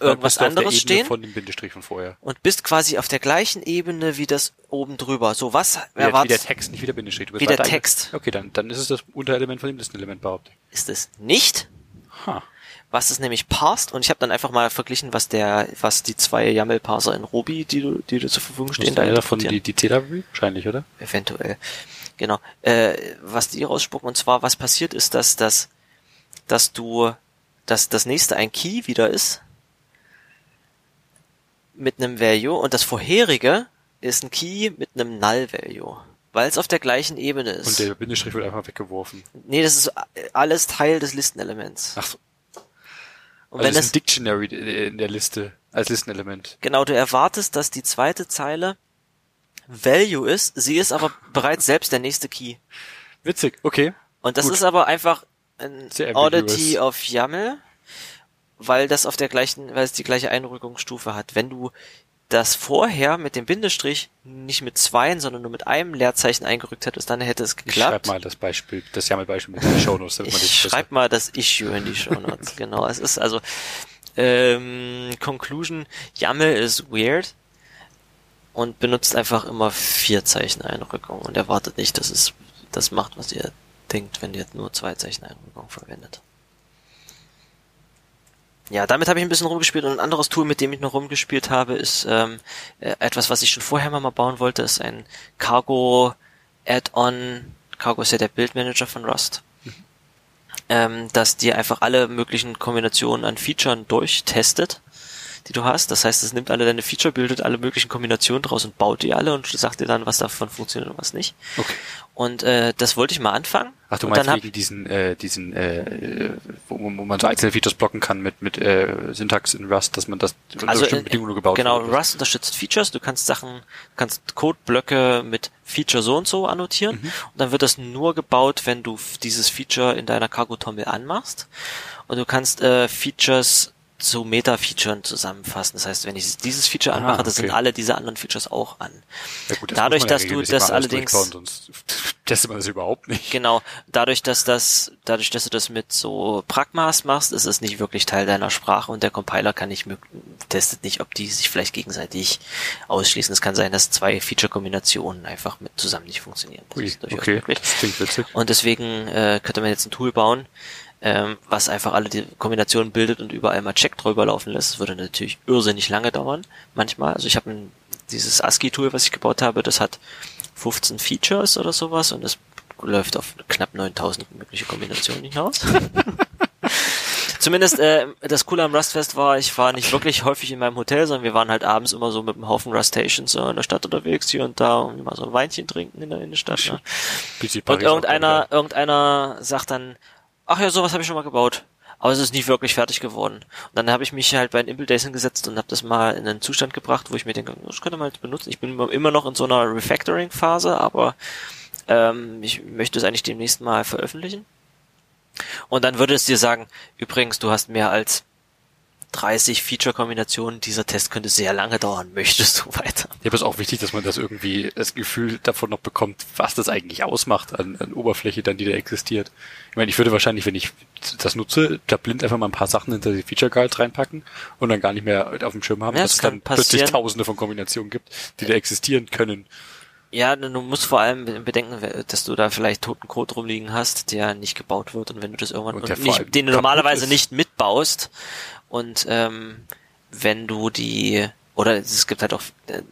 irgendwas anderes stehen. Von dem Bindestrich von vorher. Und bist quasi auf der gleichen Ebene wie das oben drüber. So was der, wie der Text, nicht wie der Bindestrich. Wie der Text. Okay, dann, dann ist es das Unterelement von dem Listenelement behauptet. Ist es nicht. Ha. Was es nämlich passt und ich habe dann einfach mal verglichen, was der, was die zwei YAML-Parser in Ruby, die du, die du zur Verfügung stehen, da davon die, die TW wahrscheinlich, oder? Eventuell. Genau. Äh, was die rausspucken und zwar, was passiert ist, dass das, dass du, dass das nächste ein Key wieder ist mit einem Value und das vorherige ist ein Key mit einem Null Value, weil es auf der gleichen Ebene ist. Und der Bindestrich wird einfach weggeworfen. Nee, das ist alles Teil des Listenelements. Ach so. Und also wenn es ein Dictionary in der Liste als Listenelement. Genau, du erwartest, dass die zweite Zeile Value ist, sie ist aber bereits selbst der nächste Key. Witzig, okay. Und das Gut. ist aber einfach ein Oddity of YAML weil das auf der gleichen, weil es die gleiche Einrückungsstufe hat. Wenn du das vorher mit dem Bindestrich nicht mit zweien, sondern nur mit einem Leerzeichen eingerückt hättest, dann hätte es geklappt. Ich schreib mal das Beispiel, das YAML-Beispiel mit in die Shownotes. Damit man ich schreib mal das Issue in die Shownotes, genau. Es ist also, ähm, Conclusion, YAML ist weird und benutzt einfach immer vier Zeichen Einrückung und erwartet nicht, dass es das macht, was ihr denkt, wenn ihr nur zwei Zeichen Einrückung verwendet. Ja, damit habe ich ein bisschen rumgespielt und ein anderes Tool, mit dem ich noch rumgespielt habe, ist ähm, äh, etwas, was ich schon vorher mal bauen wollte, ist ein Cargo Add-on. Cargo ist ja der Bildmanager von Rust. Mhm. Ähm, dass dir einfach alle möglichen Kombinationen an Features durchtestet die du hast. Das heißt, es nimmt alle deine Feature, bildet alle möglichen Kombinationen draus und baut die alle und sagt dir dann, was davon funktioniert und was nicht. Okay. Und äh, das wollte ich mal anfangen. Ach, du meinst wegen diesen, äh, diesen, äh, wo, wo man so einzelne Features blocken kann mit mit äh, Syntax in Rust, dass man das unter also, bestimmten Bedingungen gebaut Genau, wird. Rust unterstützt Features. Du kannst Sachen, kannst Codeblöcke mit Feature so und so annotieren mhm. und dann wird das nur gebaut, wenn du dieses Feature in deiner Cargo-Tommel anmachst. Und du kannst äh, Features zu Meta-Featuren zusammenfassen. Das heißt, wenn ich dieses Feature ah, anmache, das okay. sind alle diese anderen Features auch an. Ja gut, das dadurch, dass ja du das allerdings sonst testet man das überhaupt nicht. Genau, dadurch, dass das, dadurch, dass du das mit so Pragmas machst, ist es nicht wirklich Teil deiner Sprache und der Compiler kann nicht testet nicht, ob die sich vielleicht gegenseitig ausschließen. Es kann sein, dass zwei Feature-Kombinationen einfach mit zusammen nicht funktionieren. Das Ui, okay, das klingt witzig. Und deswegen äh, könnte man jetzt ein Tool bauen, ähm, was einfach alle die Kombinationen bildet und überall mal Check drüber laufen lässt. Das würde natürlich irrsinnig lange dauern, manchmal. Also ich habe dieses ASCII-Tool, was ich gebaut habe, das hat 15 Features oder sowas und das läuft auf knapp 9000 mögliche Kombinationen hinaus. Zumindest äh, das Coole am Rustfest war, ich war nicht wirklich häufig in meinem Hotel, sondern wir waren halt abends immer so mit einem Haufen Rustations so in der Stadt unterwegs, hier und da und immer so ein Weinchen trinken in der Innenstadt. Ne? Und irgendeiner, irgendeiner sagt dann, ach ja, sowas habe ich schon mal gebaut. Aber es ist nie wirklich fertig geworden. Und dann habe ich mich halt bei den Impel Days hingesetzt und habe das mal in einen Zustand gebracht, wo ich mir denke, das könnte man jetzt benutzen. Ich bin immer noch in so einer Refactoring-Phase, aber ähm, ich möchte es eigentlich demnächst mal veröffentlichen. Und dann würde es dir sagen, übrigens, du hast mehr als 30 Feature-Kombinationen, dieser Test könnte sehr lange dauern, möchtest du weiter? Ja, aber es ist auch wichtig, dass man das irgendwie, das Gefühl davon noch bekommt, was das eigentlich ausmacht an, an Oberfläche dann, die da existiert. Ich meine, ich würde wahrscheinlich, wenn ich das nutze, da blind einfach mal ein paar Sachen hinter die Feature Guides reinpacken und dann gar nicht mehr auf dem Schirm haben, ja, dass es dann passieren. plötzlich tausende von Kombinationen gibt, die da existieren können. Ja, du musst vor allem bedenken, dass du da vielleicht toten Code rumliegen hast, der nicht gebaut wird und wenn du das irgendwann und und nicht, den du normalerweise ist. nicht mitbaust und ähm, wenn du die oder es gibt halt auch äh,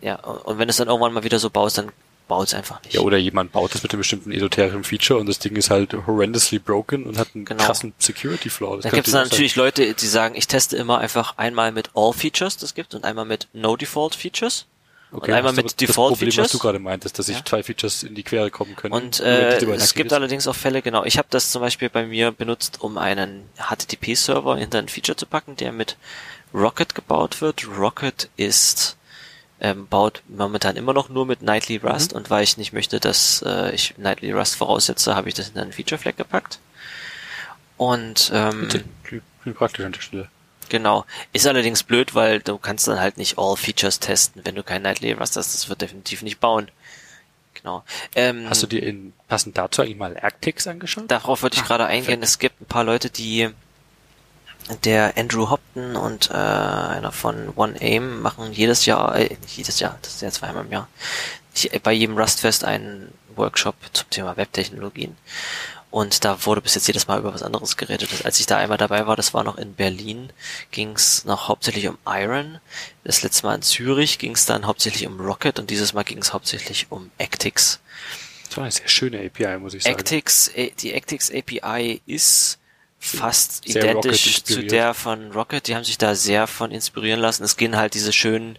ja und wenn du es dann irgendwann mal wieder so baust, dann baut es einfach nicht. Ja, oder jemand baut es mit einem bestimmten esoterischen Feature und das Ding ist halt horrendously broken und hat einen genau. krassen Security Flaw. Da gibt es dann natürlich. Leute, die sagen, ich teste immer einfach einmal mit All Features, das gibt und einmal mit No Default Features. Okay, und einmal mit Default Problem, Features. was du gerade meintest, dass sich ja. zwei Features in die Quere kommen können. Und äh, es gibt ist. allerdings auch Fälle, genau. Ich habe das zum Beispiel bei mir benutzt, um einen HTTP-Server hinter ein Feature zu packen, der mit Rocket gebaut wird. Rocket ist ähm, baut momentan immer noch nur mit Nightly Rust mhm. und weil ich nicht möchte, dass äh, ich Nightly Rust voraussetze, habe ich das in einen Feature Flag gepackt. Und ähm, Bitte, praktisch an der Stelle. Genau. Ist allerdings blöd, weil du kannst dann halt nicht all Features testen, wenn du kein Nightly Rust hast. Das wird definitiv nicht bauen. Genau. Ähm, hast du dir in, passend dazu eigentlich mal Arctics angeschaut? Darauf würde ich ah, gerade eingehen. Es gibt ein paar Leute, die der Andrew Hopton und äh, einer von One Aim machen jedes Jahr, äh, nicht jedes Jahr, das ist ja zweimal im Jahr, bei jedem Rustfest einen Workshop zum Thema Webtechnologien. Und da wurde bis jetzt jedes Mal über was anderes geredet. Als ich da einmal dabei war, das war noch in Berlin, ging es noch hauptsächlich um Iron. Das letzte Mal in Zürich ging es dann hauptsächlich um Rocket und dieses Mal ging es hauptsächlich um Actix. Das war eine sehr schöne API, muss ich sagen. Actix, die Actix API ist fast sehr identisch zu der von Rocket. Die haben sich da sehr von inspirieren lassen. Es gehen halt diese schönen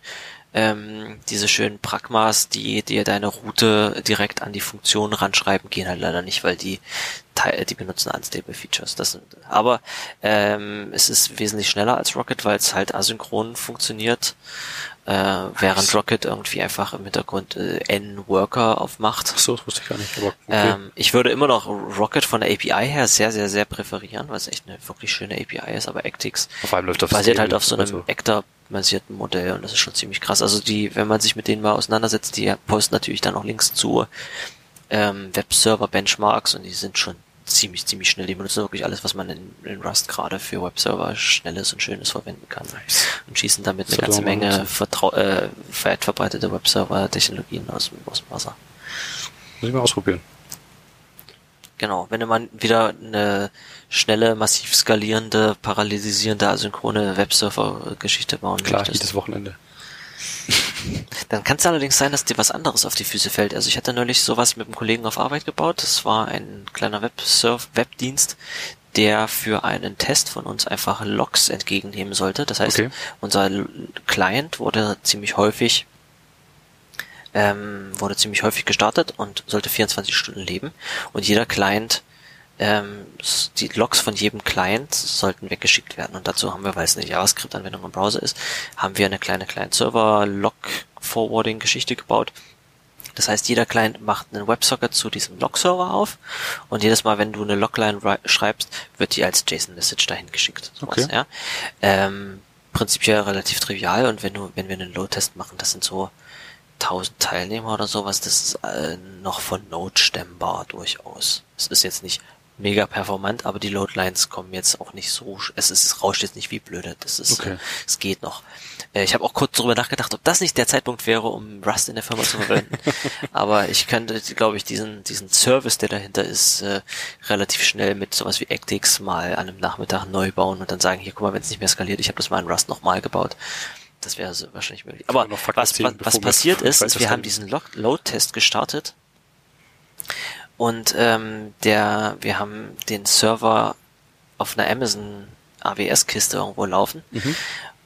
ähm, diese schönen Pragmas, die dir deine Route direkt an die Funktion ranschreiben, gehen halt leider nicht, weil die die benutzen Unstable Features. Das sind, aber ähm, es ist wesentlich schneller als Rocket, weil es halt asynchron funktioniert, äh, während Rocket irgendwie einfach im Hintergrund äh, N-Worker aufmacht. Ach so, das wusste ich gar nicht. Okay. ähm, ich würde immer noch Rocket von der API her sehr, sehr, sehr präferieren, weil es echt eine wirklich schöne API ist, aber Actix basiert halt auf so einem also. Actor basierten Modell und das ist schon ziemlich krass. Also die, wenn man sich mit denen mal auseinandersetzt, die posten natürlich dann auch Links zu ähm, Webserver-Benchmarks und die sind schon ziemlich, ziemlich schnell. Die benutzen wirklich alles, was man in, in Rust gerade für Webserver Schnelles und Schönes verwenden kann. Nice. Und schießen damit eine ganze Menge vertrau äh, weit verbreitete Webserver-Technologien aus, aus dem Wasser. Muss ich mal ausprobieren. Genau, wenn man wieder eine schnelle, massiv skalierende, parallelisierende, asynchrone Webserver-Geschichte bauen Klar, möchtest. jedes Wochenende. Dann kann es allerdings sein, dass dir was anderes auf die Füße fällt. Also ich hatte neulich sowas mit einem Kollegen auf Arbeit gebaut. Das war ein kleiner Websurf Webdienst, der für einen Test von uns einfach Logs entgegennehmen sollte. Das heißt, okay. unser Client wurde ziemlich häufig ähm, wurde ziemlich häufig gestartet und sollte 24 Stunden leben. Und jeder Client, ähm, die Logs von jedem Client sollten weggeschickt werden. Und dazu haben wir, weil es eine JavaScript-Anwendung im Browser ist, haben wir eine kleine Client-Server-Log-Forwarding-Geschichte gebaut. Das heißt, jeder Client macht einen Websocket zu diesem Log-Server auf und jedes Mal, wenn du eine Logline schreibst, wird die als JSON-Message dahin geschickt. Sowas, okay. ja. Ähm, prinzipiell relativ trivial und wenn du, wenn wir einen Load-Test machen, das sind so 1000 Teilnehmer oder sowas, das ist äh, noch von Node stemmbar durchaus. Es ist jetzt nicht mega performant, aber die Loadlines kommen jetzt auch nicht so, es, ist, es rauscht jetzt nicht wie blöde, das ist, okay. es geht noch. Äh, ich habe auch kurz darüber nachgedacht, ob das nicht der Zeitpunkt wäre, um Rust in der Firma zu verwenden. aber ich könnte, glaube ich, diesen, diesen Service, der dahinter ist, äh, relativ schnell mit sowas wie Actix mal an einem Nachmittag neu bauen und dann sagen, hier, guck mal, wenn es nicht mehr skaliert, ich habe das mal in Rust nochmal gebaut. Das wäre so wahrscheinlich möglich. Aber was, was, was passiert ist, ist, wir haben diesen Load-Test gestartet und ähm, der, wir haben den Server auf einer Amazon AWS-Kiste irgendwo laufen mhm.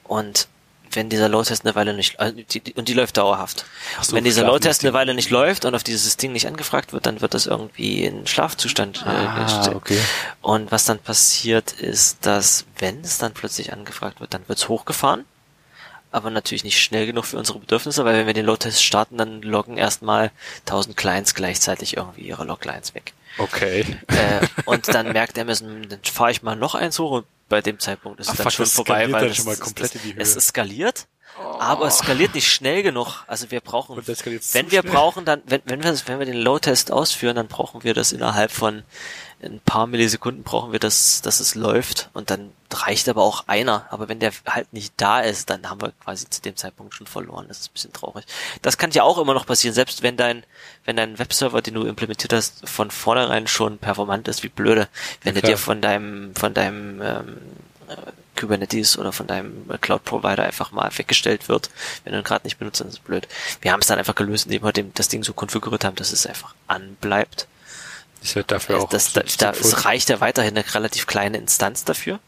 und wenn dieser Load-Test eine Weile nicht, äh, die, und die läuft dauerhaft. So, wenn dieser Load-Test eine Weile nicht läuft und auf dieses Ding nicht angefragt wird, dann wird das irgendwie in Schlafzustand äh, ah, gestellt. Okay. Und was dann passiert ist, dass wenn es dann plötzlich angefragt wird, dann wird es hochgefahren aber natürlich nicht schnell genug für unsere Bedürfnisse, weil wenn wir den Load-Test starten, dann loggen erstmal 1000 Clients gleichzeitig irgendwie ihre Loglines weg. Okay. Äh, und dann merkt Amazon, dann fahre ich mal noch eins hoch und bei dem Zeitpunkt ist Ach, es dann fuck, schon vorbei, weil es, das, es eskaliert. Oh. Aber es skaliert nicht schnell genug. Also wir brauchen, wenn wir schnell. brauchen, dann, wenn, wenn wir, wenn wir den Load-Test ausführen, dann brauchen wir das innerhalb von ein paar Millisekunden brauchen wir, dass, dass es läuft und dann reicht aber auch einer. Aber wenn der halt nicht da ist, dann haben wir quasi zu dem Zeitpunkt schon verloren. Das ist ein bisschen traurig. Das kann ja auch immer noch passieren, selbst wenn dein, wenn dein Webserver, den du implementiert hast, von vornherein schon performant ist, wie blöde. Wenn ja, er dir von deinem, von deinem ähm, äh, Kubernetes oder von deinem Cloud-Provider einfach mal weggestellt wird, wenn du ihn gerade nicht benutzt, dann ist es blöd. Wir haben es dann einfach gelöst, indem wir dem, das Ding so konfiguriert haben, dass es einfach anbleibt. Das wird dafür auch. Das, da, da, es reicht ja weiterhin eine relativ kleine Instanz dafür.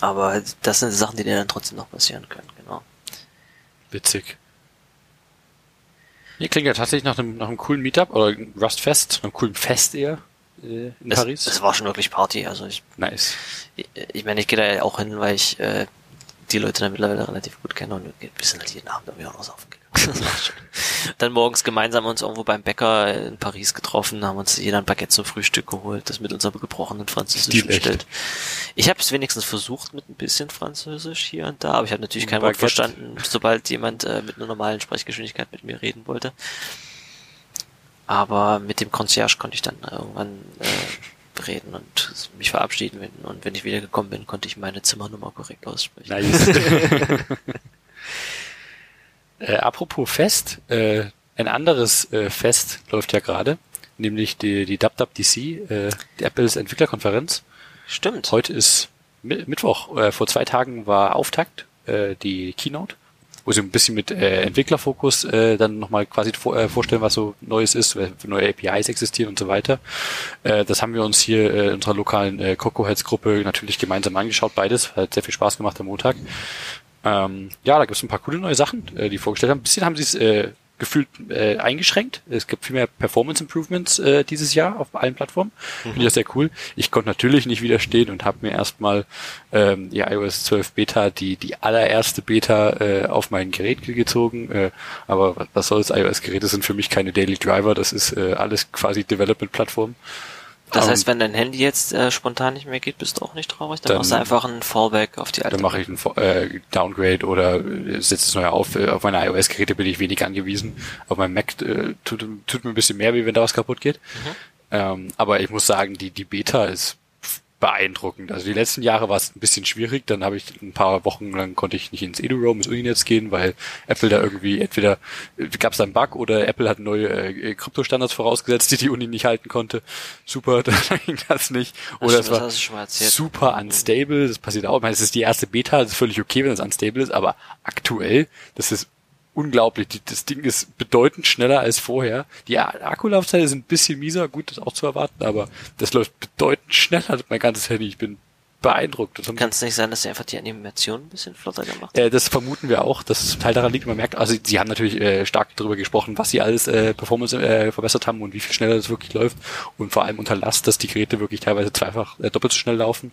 Aber das sind Sachen, die dir dann trotzdem noch passieren können, genau. Witzig. Hier klingt ja tatsächlich nach einem, nach einem coolen Meetup oder Rustfest, einem coolen Fest eher äh, in es, Paris. Es war schon wirklich Party, also ich. Nice. Ich, ich meine, ich gehe da ja auch hin, weil ich äh, die Leute da mittlerweile relativ gut kenne und wir sind halt jeden Abend irgendwie auch noch saufen gegangen. Dann morgens gemeinsam uns irgendwo beim Bäcker in Paris getroffen, haben uns jeder ein Baguette zum Frühstück geholt, das mit unserem gebrochenen Französisch bestellt. Ich habe es wenigstens versucht mit ein bisschen Französisch hier und da, aber ich habe natürlich kein Wort verstanden, sobald jemand äh, mit einer normalen Sprechgeschwindigkeit mit mir reden wollte. Aber mit dem Concierge konnte ich dann irgendwann äh, reden und mich verabschieden. Und wenn ich wiedergekommen bin, konnte ich meine Zimmernummer korrekt aussprechen. Nice. äh, apropos Fest, äh, ein anderes äh, Fest läuft ja gerade, nämlich die, die WWDC, äh, die Apples Entwicklerkonferenz. Stimmt. Heute ist Mittwoch. Äh, vor zwei Tagen war Auftakt, äh, die Keynote wo sie ein bisschen mit äh, Entwicklerfokus äh, dann nochmal quasi vor, äh, vorstellen, was so Neues ist, neue APIs existieren und so weiter. Äh, das haben wir uns hier äh, in unserer lokalen äh, Coco Heads Gruppe natürlich gemeinsam angeschaut, beides. Hat sehr viel Spaß gemacht am Montag. Ähm, ja, da gibt es ein paar coole neue Sachen, äh, die vorgestellt haben. Ein bisschen haben sie es äh, gefühlt äh, eingeschränkt. Es gibt viel mehr Performance Improvements äh, dieses Jahr auf allen Plattformen. Mhm. Finde ich das sehr cool. Ich konnte natürlich nicht widerstehen und habe mir erstmal ähm, die iOS 12 Beta, die die allererste Beta äh, auf mein Gerät gezogen. Äh, aber was soll's, iOS-Geräte sind für mich keine Daily Driver. Das ist äh, alles quasi Development-Plattform. Das um, heißt, wenn dein Handy jetzt äh, spontan nicht mehr geht, bist du auch nicht traurig? Dann, dann machst du einfach ein Fallback auf die alte. Dann mache ich ein äh, Downgrade oder äh, setze es neu auf. Äh, auf meine iOS-Geräte bin ich wenig angewiesen. Auf meinem Mac äh, tut, tut mir ein bisschen mehr, wie wenn da was kaputt geht. Mhm. Ähm, aber ich muss sagen, die, die Beta ist beeindruckend. Also die letzten Jahre war es ein bisschen schwierig. Dann habe ich ein paar Wochen lang konnte ich nicht ins EduRoam, ins Uninetz gehen, weil Apple da irgendwie entweder gab es da einen Bug oder Apple hat neue äh, Kryptostandards vorausgesetzt, die die Uni nicht halten konnte. Super, dann ging das nicht. Oder es war super unstable. Das passiert auch. Ich meine, es ist die erste Beta, das ist völlig okay, wenn es unstable ist, aber aktuell, das ist unglaublich. Das Ding ist bedeutend schneller als vorher. Die Akkulaufzeit ist ein bisschen mieser, gut, das auch zu erwarten, aber das läuft bedeutend schneller mein ganzes Handy. Ich bin beeindruckt. Kann es nicht sein, dass sie einfach die Animation ein bisschen flotter gemacht haben? Äh, das vermuten wir auch, dass es zum Teil daran liegt. Man merkt, also sie haben natürlich äh, stark darüber gesprochen, was sie alles äh, Performance äh, verbessert haben und wie viel schneller das wirklich läuft und vor allem unter Last, dass die Geräte wirklich teilweise zweifach äh, doppelt so schnell laufen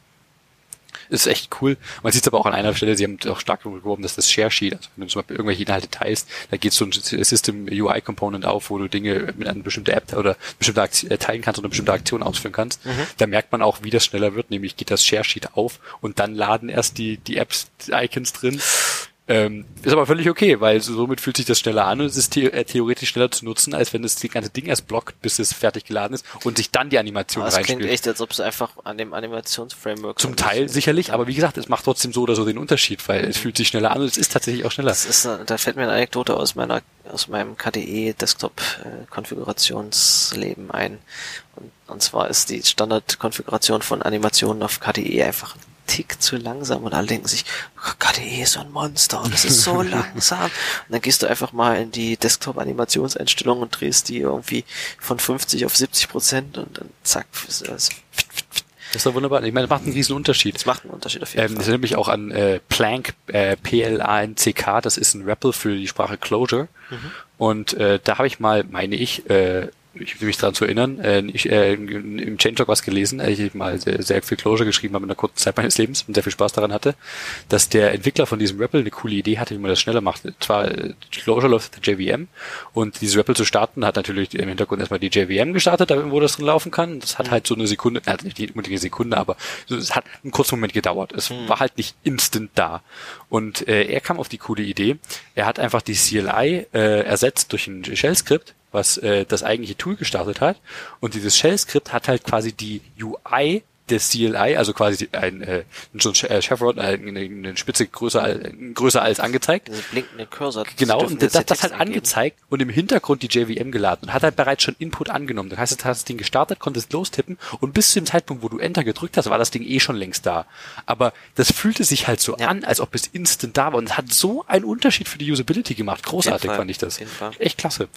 ist echt cool. Man sieht es aber auch an einer Stelle, sie haben auch stark darüber geworben, dass das Share Sheet, also wenn du zum Beispiel irgendwelche Inhalte teilst, da geht so ein System UI Component auf, wo du Dinge mit einer bestimmten App oder bestimmte Aktion, äh, teilen kannst oder eine bestimmte Aktion ausführen kannst. Mhm. Da merkt man auch, wie das schneller wird, nämlich geht das Share Sheet auf und dann laden erst die, die Apps, die Icons drin ähm, ist aber völlig okay, weil somit fühlt sich das schneller an und es ist the äh, theoretisch schneller zu nutzen, als wenn das ganze Ding erst blockt, bis es fertig geladen ist und sich dann die Animation aber reinspielt. Das klingt echt, als ob es einfach an dem Animationsframework Zum Teil sicherlich, aber wie gesagt, es macht trotzdem so oder so den Unterschied, weil es fühlt sich schneller an und es ist tatsächlich auch schneller. Das ist, da fällt mir eine Anekdote aus meiner aus meinem KDE Desktop äh, Konfigurationsleben ein. Und, und zwar ist die Standardkonfiguration von Animationen auf KDE einfach Tick zu langsam und alle denken sich, KDE ist so ein Monster und es ist so langsam. Und dann gehst du einfach mal in die Desktop-Animationseinstellung und drehst die irgendwie von 50 auf 70 Prozent und dann zack. Das ist doch wunderbar. Ich meine, das macht einen riesen Unterschied. Das macht einen Unterschied auf jeden ähm, Fall. Das erinnert mich auch an äh, Planck, äh, P-L-A-N-C-K, das ist ein REPL für die Sprache Clojure. Mhm. Und äh, da habe ich mal, meine ich, äh, ich will mich daran zu erinnern, äh, ich, äh, im Changelog was gelesen, äh, ich mal sehr, sehr viel Closure geschrieben habe in einer kurzen Zeit meines Lebens und sehr viel Spaß daran hatte, dass der Entwickler von diesem REPL eine coole Idee hatte, wie man das schneller macht. Zwar äh, Closure läuft der JVM und diese REPL zu starten hat natürlich im Hintergrund erstmal die JVM gestartet, wo das drin laufen kann. Das hat mhm. halt so eine Sekunde, äh, nicht unbedingt eine Sekunde, aber es hat einen kurzen Moment gedauert. Es mhm. war halt nicht instant da. Und äh, er kam auf die coole Idee. Er hat einfach die CLI äh, ersetzt durch ein Shell-Skript, was äh, das eigentliche Tool gestartet hat. Und dieses Shell-Skript hat halt quasi die UI des CLI, also quasi ein, äh, so ein äh, Chevron, äh, eine, eine Spitze größer, größer als angezeigt. Diese blinkende Cursor. Genau, und das, das, das hat angezeigt und im Hintergrund die JVM geladen und hat halt bereits schon Input angenommen. Das heißt, du hast das Ding gestartet, konntest lostippen und bis zu dem Zeitpunkt, wo du Enter gedrückt hast, war das Ding eh schon längst da. Aber das fühlte sich halt so ja. an, als ob es instant da war und es hat so einen Unterschied für die Usability gemacht. Großartig fand ich das. Echt klasse.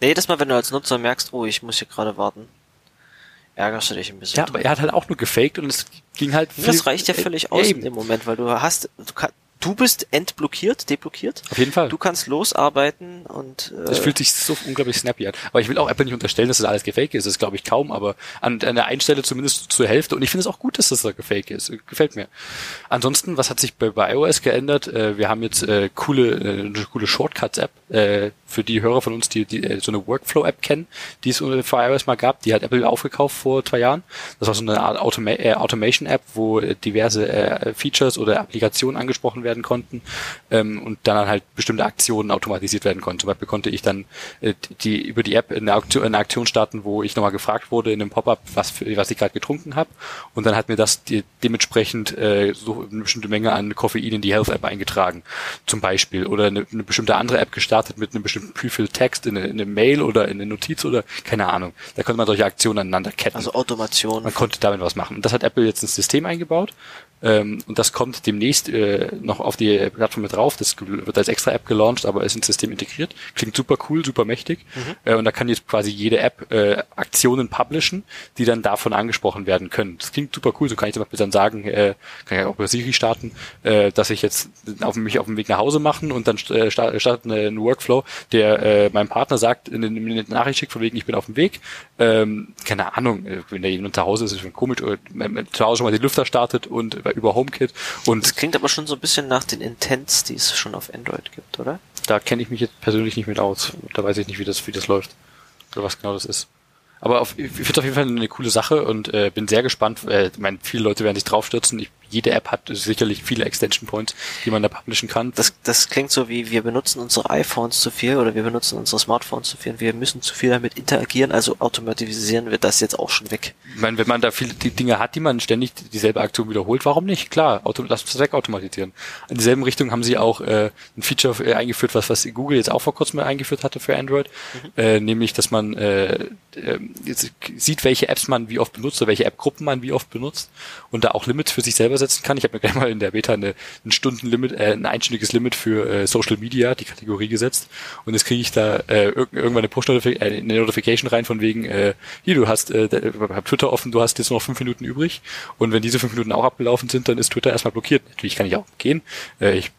Nee, jedes Mal, wenn du als Nutzer merkst, oh, ich muss hier gerade warten, ärgerst du dich ein bisschen. Ja, aber er hat halt auch nur gefaked und es ging halt. Das reicht ja völlig aus in dem Moment, weil du hast, du kannst, du bist entblockiert, deblockiert. Auf jeden Fall. Du kannst losarbeiten und äh, Das fühlt sich so unglaublich snappy an. Aber ich will auch Apple nicht unterstellen, dass das alles gefaked ist. Das glaube ich kaum, aber an, an der einen Stelle zumindest zur Hälfte. Und ich finde es auch gut, dass das da gefaked ist. Gefällt mir. Ansonsten, was hat sich bei, bei iOS geändert? Äh, wir haben jetzt äh, coole, äh, eine coole Shortcuts-App äh, für die Hörer von uns, die, die äh, so eine Workflow-App kennen, die es für iOS mal gab. Die hat Apple aufgekauft vor zwei Jahren. Das war so eine Art Automa äh, Automation-App, wo äh, diverse äh, Features oder Applikationen angesprochen werden konnten ähm, und dann halt bestimmte Aktionen automatisiert werden konnten. Zum Beispiel konnte ich dann äh, die über die App eine Aktion, eine Aktion starten, wo ich nochmal gefragt wurde in einem Pop-up, was, was ich gerade getrunken habe und dann hat mir das die, dementsprechend äh, so eine bestimmte Menge an Koffein in die Health-App eingetragen, zum Beispiel, oder eine, eine bestimmte andere App gestartet mit einem bestimmten Pre-Filled-Text in, in eine Mail oder in eine Notiz oder keine Ahnung. Da konnte man solche Aktionen aneinander ketten. Also Automation. Man konnte damit was machen. Und das hat Apple jetzt ins System eingebaut. Ähm, und das kommt demnächst äh, noch auf die Plattform mit drauf. Das wird als extra App gelauncht, aber ist ins System integriert. Klingt super cool, super mächtig. Mhm. Äh, und da kann jetzt quasi jede App äh, Aktionen publishen, die dann davon angesprochen werden können. Das klingt super cool. So kann ich zum Beispiel dann sagen, äh, kann ich auch bei Siri starten, äh, dass ich jetzt auf mich auf dem Weg nach Hause machen und dann äh, startet ein Workflow, der äh, meinem Partner sagt, in den, in den Nachricht schickt von wegen, ich bin auf dem Weg. Ähm, keine Ahnung, äh, wenn der jemand zu Hause ist, ist schon komisch. Oder äh, zu Hause schon mal die Lüfter startet und über HomeKit. Und das klingt aber schon so ein bisschen nach den Intents, die es schon auf Android gibt, oder? Da kenne ich mich jetzt persönlich nicht mit aus. Da weiß ich nicht, wie das, wie das läuft. Oder was genau das ist. Aber auf, ich finde auf jeden Fall eine coole Sache und äh, bin sehr gespannt. Äh, ich meine, viele Leute werden sich draufstürzen. Ich jede App hat sicherlich viele Extension Points, die man da publishen kann. Das, das klingt so wie, wir benutzen unsere iPhones zu viel oder wir benutzen unsere Smartphones zu viel und wir müssen zu viel damit interagieren, also automatisieren wir das jetzt auch schon weg. Ich meine, wenn man da viele die Dinge hat, die man ständig dieselbe Aktion wiederholt, warum nicht? Klar, auto, lass uns das wegautomatisieren. In dieselben Richtung haben sie auch äh, ein Feature äh, eingeführt, was, was Google jetzt auch vor kurzem eingeführt hatte für Android, mhm. äh, nämlich, dass man äh, äh, sieht, welche Apps man wie oft benutzt oder welche App-Gruppen man wie oft benutzt und da auch Limits für sich selber setzen kann. Ich habe mir gleich mal in der Beta eine, ein Stundenlimit, äh, ein einstündiges Limit für äh, Social Media, die Kategorie gesetzt. Und jetzt kriege ich da äh, irgendwann eine Push-Notification äh, eine Notification rein von wegen, äh, hier, du hast äh, hab Twitter offen, du hast jetzt noch fünf Minuten übrig. Und wenn diese fünf Minuten auch abgelaufen sind, dann ist Twitter erstmal blockiert. Natürlich kann ich auch gehen. Äh, ich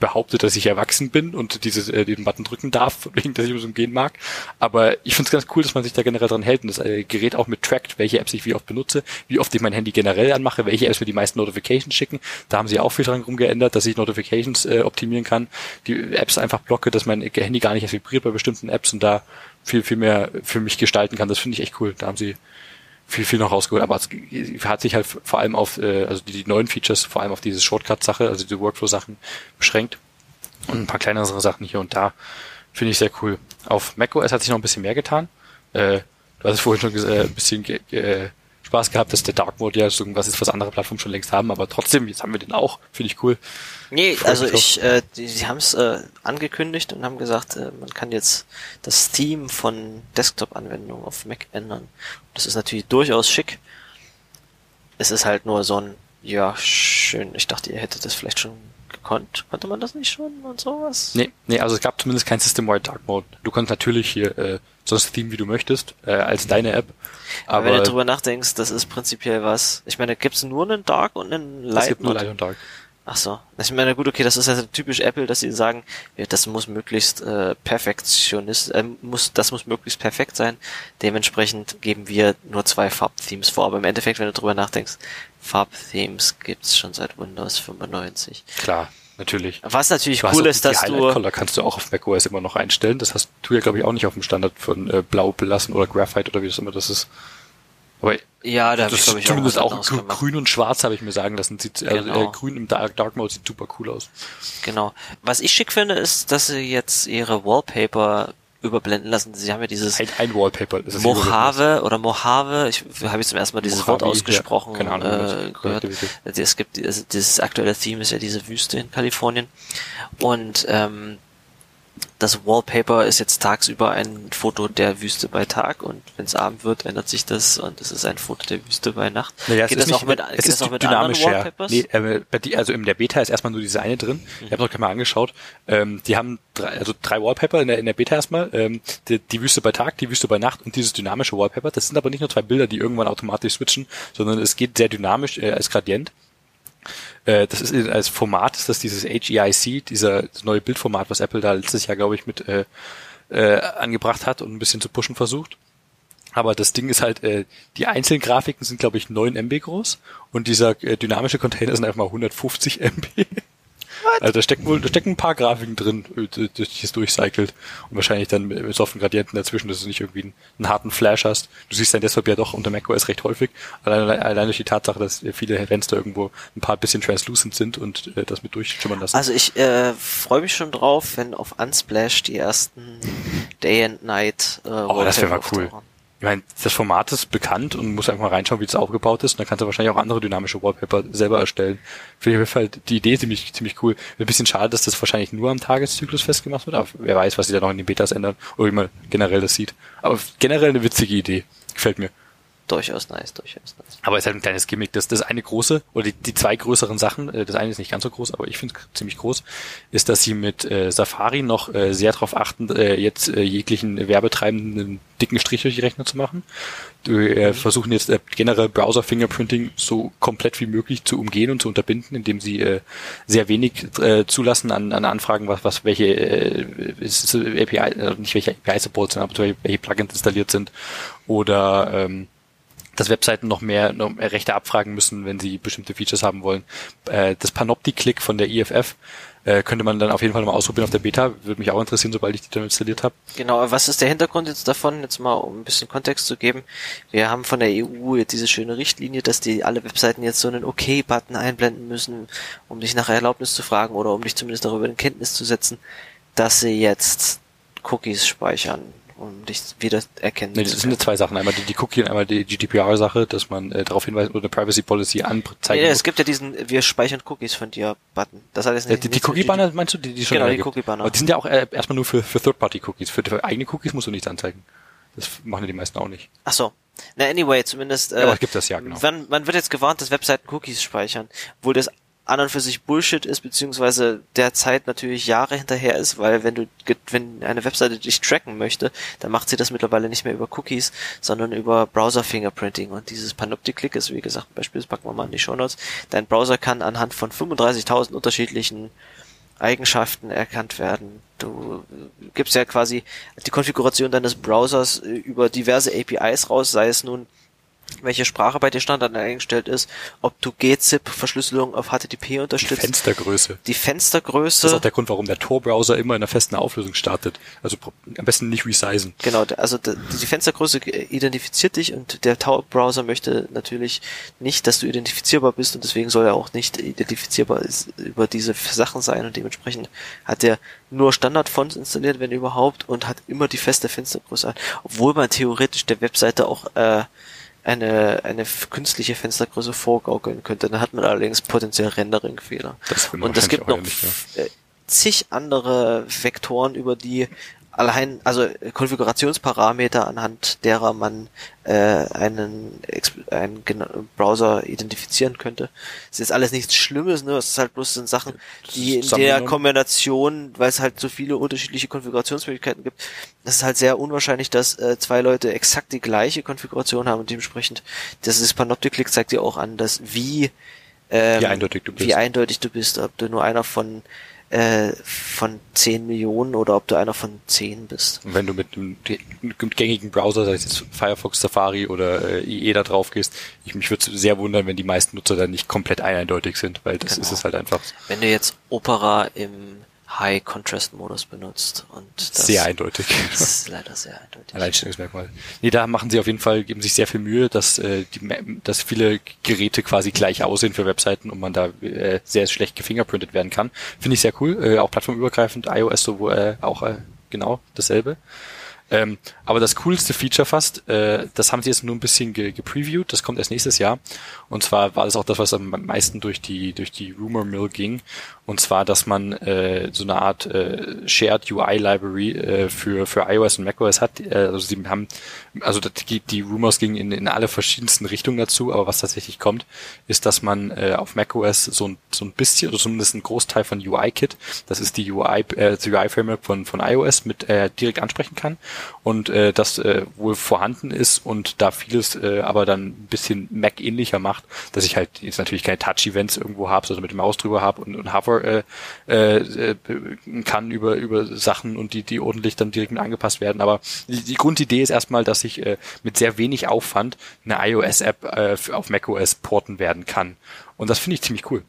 behauptet, dass ich erwachsen bin und diese, äh, diesen Button drücken darf, wegen dass ich so gehen mag. Aber ich finde es ganz cool, dass man sich da generell dran hält und das äh, Gerät auch mit trackt, welche Apps ich wie oft benutze, wie oft ich mein Handy generell anmache, welche Apps mir die meisten Notifications schicken. Da haben sie auch viel dran rumgeändert, dass ich Notifications äh, optimieren kann, die Apps einfach blocke, dass mein Handy gar nicht erst vibriert bei bestimmten Apps und da viel, viel mehr für mich gestalten kann. Das finde ich echt cool. Da haben sie viel, viel noch rausgeholt, aber es hat sich halt vor allem auf, äh, also die, die neuen Features vor allem auf diese Shortcut-Sache, also die Workflow-Sachen beschränkt und ein paar kleinere Sachen hier und da finde ich sehr cool. Auf macOS hat sich noch ein bisschen mehr getan. Äh, du hast es vorhin schon äh, ein bisschen äh, Spaß gehabt, dass der Dark Mode ja so was ist, was andere Plattformen schon längst haben, aber trotzdem, jetzt haben wir den auch, finde ich cool. Nee, also ich, äh, die, sie haben es äh, angekündigt und haben gesagt, äh, man kann jetzt das Theme von Desktop-Anwendungen auf Mac ändern. Das ist natürlich durchaus schick. Es ist halt nur so ein, ja, schön. Ich dachte, ihr hättet das vielleicht schon gekonnt. Konnte man das nicht schon und sowas? Nee, nee, also es gab zumindest kein System-wide Dark Mode. Du konntest natürlich hier äh, so das Theme, wie du möchtest, äh, als deine App. Aber, aber wenn du drüber nachdenkst, das ist prinzipiell was. Ich meine, gibt's nur einen Dark und einen Light? Es gibt nur Light und Dark. Ach so. Ich meine, gut, okay, das ist ja typisch Apple, dass sie sagen, ja, das muss möglichst äh, perfektionist, äh, muss, das muss möglichst perfekt sein. Dementsprechend geben wir nur zwei Farbthemes vor. Aber im Endeffekt, wenn du drüber nachdenkst, Farbthemes gibt's schon seit Windows 95. Klar, natürlich. Was natürlich du cool ist, dass die du Color kannst du auch auf macOS immer noch einstellen. Das hast du ja glaube ich auch nicht auf dem Standard von äh, Blau belassen oder Graphite oder wie das immer das ist. Aber ja, da habe ich, glaube ich, zumindest auch, auch grün und schwarz habe ich mir sagen lassen. Sieht, äh, genau. äh, grün im Dark, Dark Mode sieht super cool aus. Genau. Was ich schick finde, ist, dass sie jetzt ihre Wallpaper überblenden lassen. Sie haben ja dieses ein, ein Wallpaper. Das Mojave oder Mojave, ich habe jetzt zum ersten Mal dieses Mojave, Wort ausgesprochen ja, Ahnung, äh, gehört. Es gibt also dieses aktuelle Theme ist ja diese Wüste in Kalifornien und ähm, das Wallpaper ist jetzt tagsüber ein Foto der Wüste bei Tag und wenn es Abend wird, ändert sich das und es ist ein Foto der Wüste bei Nacht. Naja, geht das nicht, auch mit, es ist auch mit dynamisch, anderen Wallpapers? Nee, äh, also in der Beta ist erstmal nur diese eine drin. Mhm. Ich habe noch mal angeschaut. Ähm, die haben drei, also drei Wallpaper in der, in der Beta erstmal. Ähm, die, die Wüste bei Tag, die Wüste bei Nacht und dieses dynamische Wallpaper. Das sind aber nicht nur zwei Bilder, die irgendwann automatisch switchen, sondern es geht sehr dynamisch äh, als Gradient. Äh, das ist als Format, ist dieses HEIC, dieser neue Bildformat, was Apple da letztes Jahr, glaube ich, mit äh, äh, angebracht hat und ein bisschen zu pushen versucht. Aber das Ding ist halt, äh, die einzelnen Grafiken sind, glaube ich, 9 MB groß und dieser äh, dynamische Container sind einfach mal 150 MB. Also da stecken wohl, da stecken ein paar Grafiken drin, durch die es durchcycelt und wahrscheinlich dann mit soften Gradienten dazwischen, dass du nicht irgendwie einen, einen harten Flash hast. Du siehst dein Desktop ja doch unter macOS recht häufig, allein, allein durch die Tatsache, dass viele Fenster irgendwo ein paar bisschen translucent sind und äh, das mit durchschimmern lassen. Also ich äh, freue mich schon drauf, wenn auf Unsplash die ersten Day and Night äh, Oh, das wäre mal cool. Ich meine, das Format ist bekannt und muss einfach mal reinschauen, wie es aufgebaut ist. Und dann kannst du wahrscheinlich auch andere dynamische Wallpaper selber erstellen. Finde ich halt die Idee ziemlich, ziemlich cool. Ein bisschen schade, dass das wahrscheinlich nur am Tageszyklus festgemacht wird, aber wer weiß, was sie da noch in den Betas ändern oder wie man generell das sieht. Aber generell eine witzige Idee. Gefällt mir durchaus nice, durchaus nice. Aber es ist halt ein kleines Gimmick. Das, das eine große, oder die, die zwei größeren Sachen, äh, das eine ist nicht ganz so groß, aber ich finde es ziemlich groß, ist, dass sie mit äh, Safari noch äh, sehr darauf achten, äh, jetzt äh, jeglichen Werbetreibenden dicken Strich durch die Rechner zu machen. Wir äh, mhm. versuchen jetzt äh, generell Browser-Fingerprinting so komplett wie möglich zu umgehen und zu unterbinden, indem sie äh, sehr wenig äh, zulassen an, an Anfragen, was, was welche äh, ist, API, also nicht welche API-Support sind, aber welche Plugins installiert sind oder ähm, dass Webseiten noch mehr, noch mehr Rechte abfragen müssen, wenn sie bestimmte Features haben wollen. Äh, das Panopti-Click von der IFF äh, könnte man dann auf jeden Fall mal ausprobieren auf der Beta. Würde mich auch interessieren, sobald ich die dann installiert habe. Genau, was ist der Hintergrund jetzt davon? Jetzt mal, um ein bisschen Kontext zu geben. Wir haben von der EU jetzt diese schöne Richtlinie, dass die alle Webseiten jetzt so einen OK-Button einblenden müssen, um dich nach Erlaubnis zu fragen oder um dich zumindest darüber in Kenntnis zu setzen, dass sie jetzt Cookies speichern um dich wieder erkennen nee, das sind zwei Sachen. Einmal die, die Cookie und einmal die GDPR-Sache, dass man äh, darauf hinweist oder eine Privacy Policy anzeigen Ja, es gibt ja diesen Wir speichern Cookies von dir Button. Das hat jetzt nicht, ja, die, die Cookie-Banner meinst du, die, die schon Genau, die Cookie-Banner. Aber die sind ja auch äh, erstmal nur für, für Third-Party-Cookies. Für, für eigene Cookies musst du nichts anzeigen. Das machen ja die meisten auch nicht. Ach so. Na, anyway, zumindest. Äh, ja, aber gibt das ja, genau. Man, man wird jetzt gewarnt, dass Webseiten Cookies speichern. Obwohl das an und für sich Bullshit ist, beziehungsweise derzeit natürlich Jahre hinterher ist, weil wenn du, wenn eine Webseite dich tracken möchte, dann macht sie das mittlerweile nicht mehr über Cookies, sondern über Browser Fingerprinting und dieses Panoptic-Click ist, wie gesagt, ein Beispiel, das packen wir mal in die Show Notes. Dein Browser kann anhand von 35.000 unterschiedlichen Eigenschaften erkannt werden. Du gibst ja quasi die Konfiguration deines Browsers über diverse APIs raus, sei es nun welche Sprache bei dir Standard eingestellt ist, ob du gzip-Verschlüsselung auf HTTP unterstützt. Die Fenstergröße. Die Fenstergröße. Das ist auch der Grund, warum der Tor-Browser immer in einer festen Auflösung startet. Also am besten nicht resizen. Genau, also die Fenstergröße identifiziert dich und der Tor-Browser möchte natürlich nicht, dass du identifizierbar bist und deswegen soll er auch nicht identifizierbar über diese Sachen sein und dementsprechend hat er nur Standardfonts installiert, wenn überhaupt, und hat immer die feste Fenstergröße obwohl man theoretisch der Webseite auch äh, eine, eine künstliche Fenstergröße vorgaukeln könnte. Dann hat man allerdings potenziell Rendering-Fehler. Und es gibt noch ja. Äh, zig andere Vektoren, über die allein, also Konfigurationsparameter, anhand derer man äh, einen, einen Browser identifizieren könnte. Das ist jetzt alles nichts Schlimmes, ne? Es ist halt bloß sind Sachen, die in der Kombination, weil es halt so viele unterschiedliche Konfigurationsmöglichkeiten gibt, das ist halt sehr unwahrscheinlich, dass äh, zwei Leute exakt die gleiche Konfiguration haben und dementsprechend, das ist Panoptic-Click zeigt dir auch an, dass wie ähm, wie eindeutig du bist. Wie eindeutig du bist, ob du nur einer von äh, von 10 Millionen oder ob du einer von 10 bist. Und wenn du mit einem gängigen Browser, sei es jetzt Firefox, Safari oder äh, IE da drauf gehst, ich mich würde sehr wundern, wenn die meisten Nutzer dann nicht komplett eindeutig sind, weil das genau. ist es halt einfach. Wenn du jetzt Opera im High Contrast Modus benutzt und das sehr eindeutig. Das ist leider sehr eindeutig. Alleinstellungsmerkmal. Nee, da machen sie auf jeden Fall, geben sich sehr viel Mühe, dass, äh, die, dass viele Geräte quasi gleich aussehen für Webseiten und man da äh, sehr schlecht gefingerprintet werden kann. Finde ich sehr cool, äh, auch plattformübergreifend, iOS so, äh, auch äh, genau dasselbe. Ähm, aber das coolste Feature fast, äh, das haben sie jetzt nur ein bisschen ge gepreviewt, das kommt erst nächstes Jahr. Und zwar war das auch das, was am meisten durch die, durch die Rumor Mill ging. Und zwar, dass man äh, so eine Art äh, Shared UI Library äh, für, für iOS und macOS hat. Äh, also sie haben, also die, die Rumors gingen in, in alle verschiedensten Richtungen dazu, aber was tatsächlich kommt, ist, dass man äh, auf macOS so ein, so ein bisschen, oder zumindest ein Großteil von UI-Kit, das ist die UI, äh, das UI-Framework von, von iOS, mit äh, direkt ansprechen kann und äh, das äh, wohl vorhanden ist und da vieles äh, aber dann ein bisschen Mac-ähnlicher macht, dass ich halt jetzt natürlich keine Touch-Events irgendwo habe, sondern mit dem Maus drüber habe und, und Hover äh, äh, kann über über Sachen und die die ordentlich dann direkt mit angepasst werden. Aber die, die Grundidee ist erstmal, dass ich äh, mit sehr wenig Aufwand eine iOS-App äh, auf macOS porten werden kann und das finde ich ziemlich cool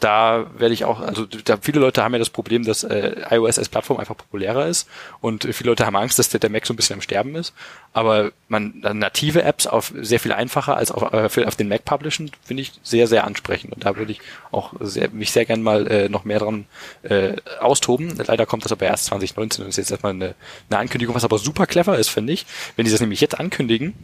da werde ich auch, also da viele Leute haben ja das Problem, dass äh, iOS als Plattform einfach populärer ist und viele Leute haben Angst, dass der, der Mac so ein bisschen am Sterben ist. Aber man native Apps auf sehr viel einfacher als auf, äh, auf den Mac publishen, finde ich sehr, sehr ansprechend. Und da würde ich auch sehr, mich sehr gern mal äh, noch mehr dran äh, austoben. Leider kommt das aber erst 2019 und ist jetzt erstmal eine, eine Ankündigung, was aber super clever ist, finde ich. Wenn die das nämlich jetzt ankündigen,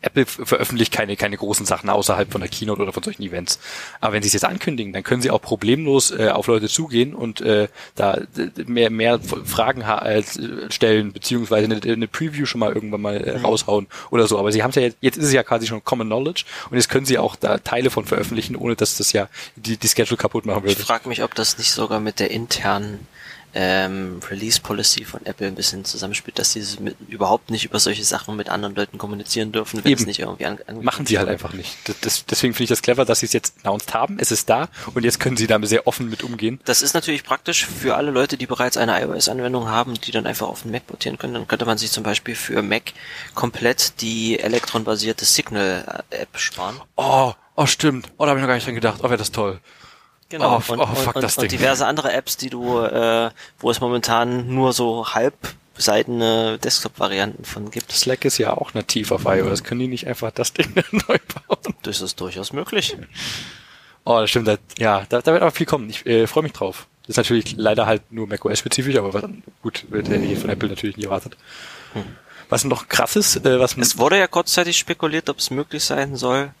Apple veröffentlicht keine, keine großen Sachen außerhalb von der Keynote oder von solchen Events. Aber wenn sie es jetzt ankündigen, dann können sie auch problemlos äh, auf Leute zugehen und äh, da mehr, mehr Fragen äh, stellen, beziehungsweise eine, eine, Preview schon mal irgendwann mal äh, mhm. raushauen oder so. Aber sie haben es ja jetzt, jetzt ist es ja quasi schon Common Knowledge und jetzt können sie auch da Teile von veröffentlichen, ohne dass das ja die, die Schedule kaputt machen würde. Ich frage mich, ob das nicht sogar mit der internen ähm, Release Policy von Apple ein bisschen zusammenspielt, dass sie mit, überhaupt nicht über solche Sachen mit anderen Leuten kommunizieren dürfen, wenn Eben. es nicht irgendwie an, Machen sie halt einfach nicht. Das, das, deswegen finde ich das clever, dass sie es jetzt announced haben. Es ist da und jetzt können sie damit sehr offen mit umgehen. Das ist natürlich praktisch für alle Leute, die bereits eine iOS-Anwendung haben, die dann einfach auf den Mac portieren können. Dann könnte man sich zum Beispiel für Mac komplett die Electron-basierte Signal-App sparen. Oh, oh stimmt. Oh, da habe ich noch gar nicht dran gedacht. Oh, wäre das toll. Genau. Oh, und, oh, fuck und, das und, Ding. und diverse andere Apps, die du, äh, wo es momentan nur so halb seidene Desktop-Varianten von gibt. Slack ist ja auch nativ auf iOS. Können die nicht einfach das Ding neu bauen? Das ist durchaus möglich. Oh, das stimmt. Das, ja, da, da wird aber viel kommen. Ich äh, freue mich drauf. Das ist natürlich leider halt nur macOS-spezifisch, aber was, gut, wird ja hier von Apple natürlich nie erwartet. Hm. Was noch krass ist, äh, was... Es wurde ja kurzzeitig spekuliert, ob es möglich sein soll,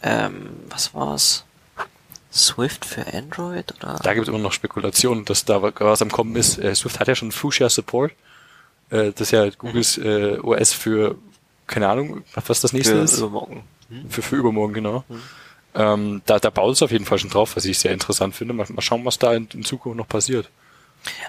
ähm, was war's? Swift für Android oder? Da gibt es immer noch Spekulationen, dass da was am Kommen ist. Äh, Swift hat ja schon Fuchsia Support. Äh, das ist ja Googles mhm. äh, OS für, keine Ahnung, was das nächste für ist. Übermorgen. Mhm. Für, für übermorgen, genau. Mhm. Ähm, da, da baut es auf jeden Fall schon drauf, was ich sehr interessant finde. Mal, mal schauen, was da in, in Zukunft noch passiert.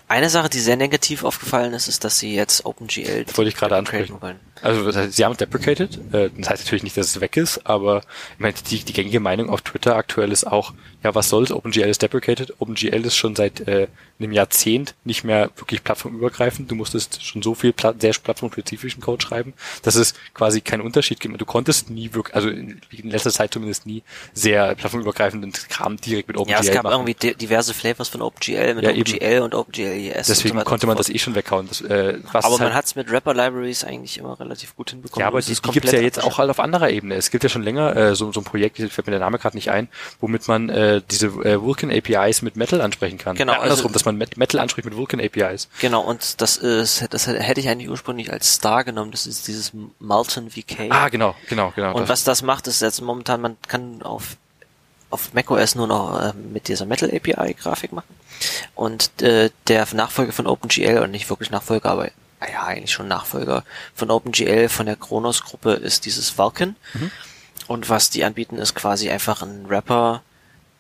Eine Sache, die sehr negativ aufgefallen ist, ist, dass sie jetzt OpenGL das wollte ich gerade ansprechen. Wollen. Also sie haben deprecated. Äh, das heißt natürlich nicht, dass es weg ist, aber ich meine, die, die gängige Meinung auf Twitter aktuell ist auch, ja, was soll's? OpenGL ist deprecated. OpenGL ist schon seit äh, einem Jahrzehnt nicht mehr wirklich plattformübergreifend. Du musstest schon so viel pla sehr plattformspezifischen Code schreiben, dass es quasi keinen Unterschied gibt. Du konntest nie wirklich, also in, in letzter Zeit zumindest nie sehr plattformübergreifenden Kram direkt mit OpenGL Ja, es gab machen. irgendwie diverse Flavors von OpenGL mit ja, OpenGL eben. und OpenGL ES. Deswegen konnte man das eh schon weghauen. Das, äh, was aber man halt hat es mit Rapper-Libraries eigentlich immer relativ gut hinbekommen. Ja, aber die, die gibt es ja jetzt auch halt auf anderer Ebene. Es gibt ja schon länger äh, so, so ein Projekt, fällt mir der Name gerade nicht ein, womit man äh, diese äh, Vulkan APIs mit Metal ansprechen kann. Genau. Ja, andersrum, also, dass man Metal anspricht mit Vulkan APIs. Genau, und das ist, das hätte ich eigentlich ursprünglich als Star genommen. Das ist dieses Molten VK. Ah, genau, genau, genau. Und das. was das macht, ist jetzt momentan, man kann auf auf macOS nur noch äh, mit dieser Metal API Grafik machen. Und äh, der Nachfolger von OpenGL, und nicht wirklich Nachfolger, aber ja, eigentlich schon Nachfolger von OpenGL, von der Kronos Gruppe, ist dieses Vulkan. Mhm. Und was die anbieten, ist quasi einfach ein Wrapper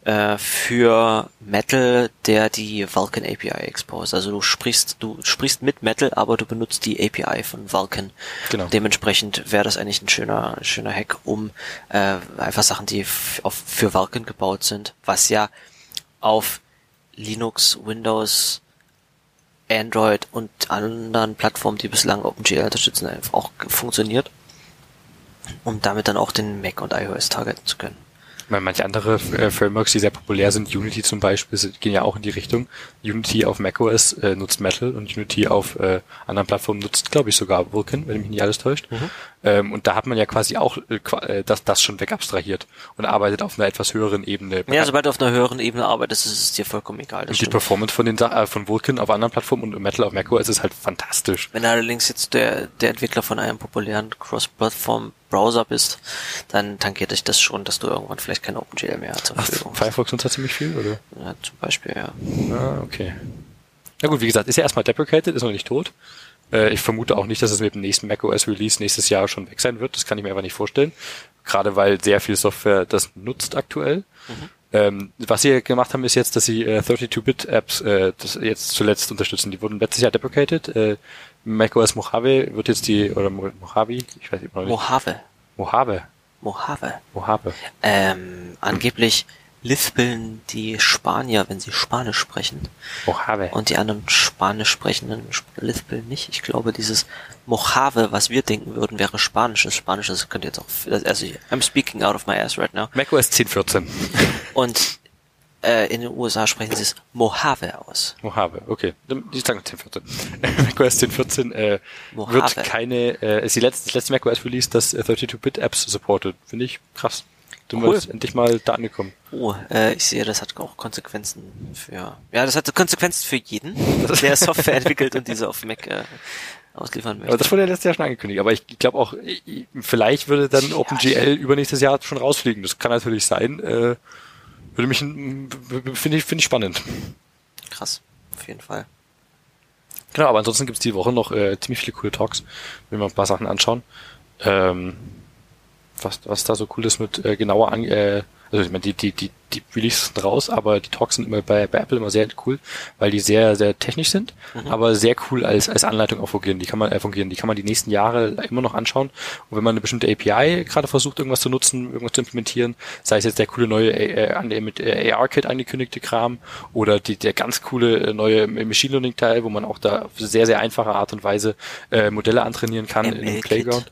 äh, für Metal, der die Vulkan API exposed. Also du sprichst, du sprichst mit Metal, aber du benutzt die API von Vulkan. Genau. Dementsprechend wäre das eigentlich ein schöner, schöner Hack, um äh, einfach Sachen, die auf, für Vulkan gebaut sind, was ja auf Linux, Windows, Android und anderen Plattformen, die bislang OpenGL unterstützen, auch funktioniert, um damit dann auch den Mac und iOS targeten zu können. Weil manche andere äh, Frameworks, die sehr populär sind, Unity zum Beispiel, gehen ja auch in die Richtung. Unity auf macOS äh, nutzt Metal und Unity auf äh, anderen Plattformen nutzt, glaube ich, sogar Vulkan, wenn mich nicht alles täuscht. Mhm. Ähm, und da hat man ja quasi auch äh, äh, das, das schon wegabstrahiert und arbeitet auf einer etwas höheren Ebene. Ja, sobald du auf einer höheren Ebene arbeitest, ist es dir vollkommen egal. und die Performance von den äh, von Vulkan auf anderen Plattformen und Metal auf macOS ist halt fantastisch. Wenn allerdings jetzt der, der Entwickler von einem populären Cross-Plattform Browser bist, dann tankiert dich das schon, dass du irgendwann vielleicht kein OpenGL mehr zur Verfügung hast. Firefox nutzt da ziemlich viel, oder? Ja, zum Beispiel, ja. Ah, okay. Na gut, wie gesagt, ist ja erstmal deprecated, ist noch nicht tot. Äh, ich vermute auch nicht, dass es mit dem nächsten macOS Release nächstes Jahr schon weg sein wird. Das kann ich mir einfach nicht vorstellen. Gerade weil sehr viel Software das nutzt aktuell. Mhm. Ähm, was sie gemacht haben, ist jetzt, dass sie äh, 32-Bit-Apps äh, das jetzt zuletzt unterstützen. Die wurden letztes Jahr deprecated. Äh, macOS Mojave wird jetzt die, oder Mojave, ich weiß nicht. Mojave. Mojave. Mojave. Mojave. Ähm, angeblich lispeln die Spanier, wenn sie Spanisch sprechen. Mojave. Und die anderen Spanisch sprechenden lispeln nicht. Ich glaube, dieses Mojave, was wir denken würden, wäre Spanisch. Das Spanisch, das könnte jetzt auch, also I'm speaking out of my ass right now. macOS 10.14. Und Äh, in den USA sprechen sie es Mojave aus. Mojave, okay. Die sagen 1014. macOS 1014 äh, wird keine, äh, ist die letzte, das letzte macOS Release, das äh, 32-Bit-Apps supportet. Finde ich krass. Du cool. bist endlich mal da angekommen. Oh, äh, ich sehe, das hat auch Konsequenzen für, ja, das hat Konsequenzen für jeden, der Software entwickelt und diese auf Mac äh, ausliefern möchte. Aber das wurde ja letztes Jahr schon angekündigt. Aber ich glaube auch, vielleicht würde dann ja, OpenGL übernächstes Jahr schon rausfliegen. Das kann natürlich sein. Äh, würde mich, finde ich, finde ich spannend. Krass, auf jeden Fall. Genau, aber ansonsten gibt's die Woche noch äh, ziemlich viele coole Talks, wenn wir ein paar Sachen anschauen. Ähm, was, was da so cool ist mit äh, genauer an, äh, also ich meine, die, die, die, die Releases sind raus, aber die Talks sind immer bei, bei Apple immer sehr cool, weil die sehr, sehr technisch sind, mhm. aber sehr cool als, als Anleitung auch fungieren. Die kann man äh, fungieren, die kann man die nächsten Jahre immer noch anschauen. Und wenn man eine bestimmte API gerade versucht, irgendwas zu nutzen, irgendwas zu implementieren, sei es jetzt der coole neue äh, mit äh, AR-Kit angekündigte Kram oder die, der ganz coole äh, neue Machine Learning-Teil, wo man auch da auf sehr, sehr einfache Art und Weise äh, Modelle antrainieren kann in dem Playground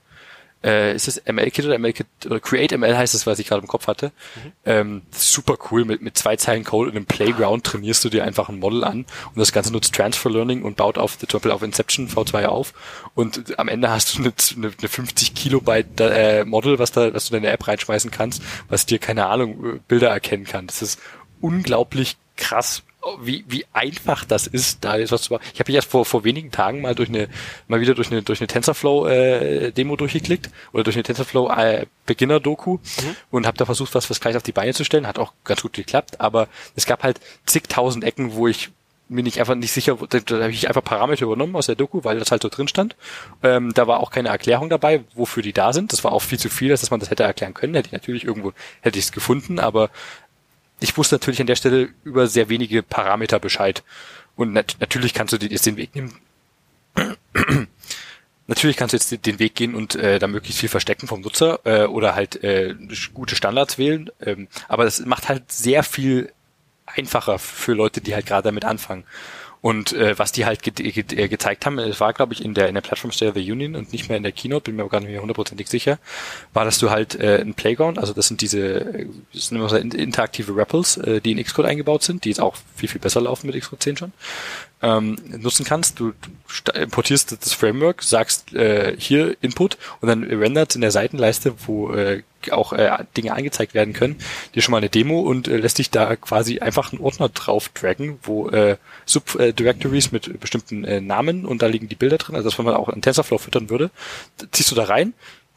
äh, ist es ML-Kit oder ML-Kit, oder Create ML heißt es, was ich gerade im Kopf hatte. Mhm. Ähm, super cool, mit, mit zwei Zeilen Code und einem Playground trainierst du dir einfach ein Model an und das Ganze nutzt Transfer Learning und baut auf, zum Beispiel auf Inception V2 auf und am Ende hast du eine, eine, eine 50 Kilobyte äh, Model, was da, was du in deine App reinschmeißen kannst, was dir, keine Ahnung, Bilder erkennen kann. Das ist unglaublich krass wie, wie einfach das ist, da ist was zu machen. Ich habe mich erst vor, vor wenigen Tagen mal durch eine, mal wieder durch eine, durch eine TensorFlow äh, Demo durchgeklickt oder durch eine TensorFlow äh, Beginner Doku mhm. und habe da versucht, was, was gleich auf die Beine zu stellen. Hat auch ganz gut geklappt, aber es gab halt zigtausend Ecken, wo ich mir nicht einfach nicht sicher, da, da habe ich einfach Parameter übernommen aus der Doku, weil das halt so drin stand. Ähm, da war auch keine Erklärung dabei, wofür die da sind. Das war auch viel zu viel, dass man das hätte erklären können. Hätte ich natürlich irgendwo hätte ich es gefunden, aber ich wusste natürlich an der Stelle über sehr wenige Parameter Bescheid. Und nat natürlich kannst du jetzt den Weg nehmen. natürlich kannst du jetzt den Weg gehen und äh, da möglichst viel verstecken vom Nutzer äh, oder halt äh, gute Standards wählen. Ähm, aber das macht halt sehr viel einfacher für Leute, die halt gerade damit anfangen. Und äh, was die halt ge ge äh, gezeigt haben, es war, glaube ich, in der in der Platform State of the Union und nicht mehr in der Keynote, bin mir aber gar nicht mehr hundertprozentig sicher, war, dass du halt äh, ein Playground, also das sind diese das sind immer so interaktive Rappels, äh, die in Xcode eingebaut sind, die jetzt auch viel, viel besser laufen mit Xcode 10 schon, ähm, nutzen kannst. Du, importierst das Framework, sagst äh, hier Input und dann rendert in der Seitenleiste, wo äh, auch äh, Dinge angezeigt werden können, dir schon mal eine Demo und äh, lässt dich da quasi einfach einen Ordner drauf draggen, wo äh, Subdirectories mit bestimmten äh, Namen und da liegen die Bilder drin, also das, wenn man auch einen TensorFlow füttern würde, ziehst du da rein,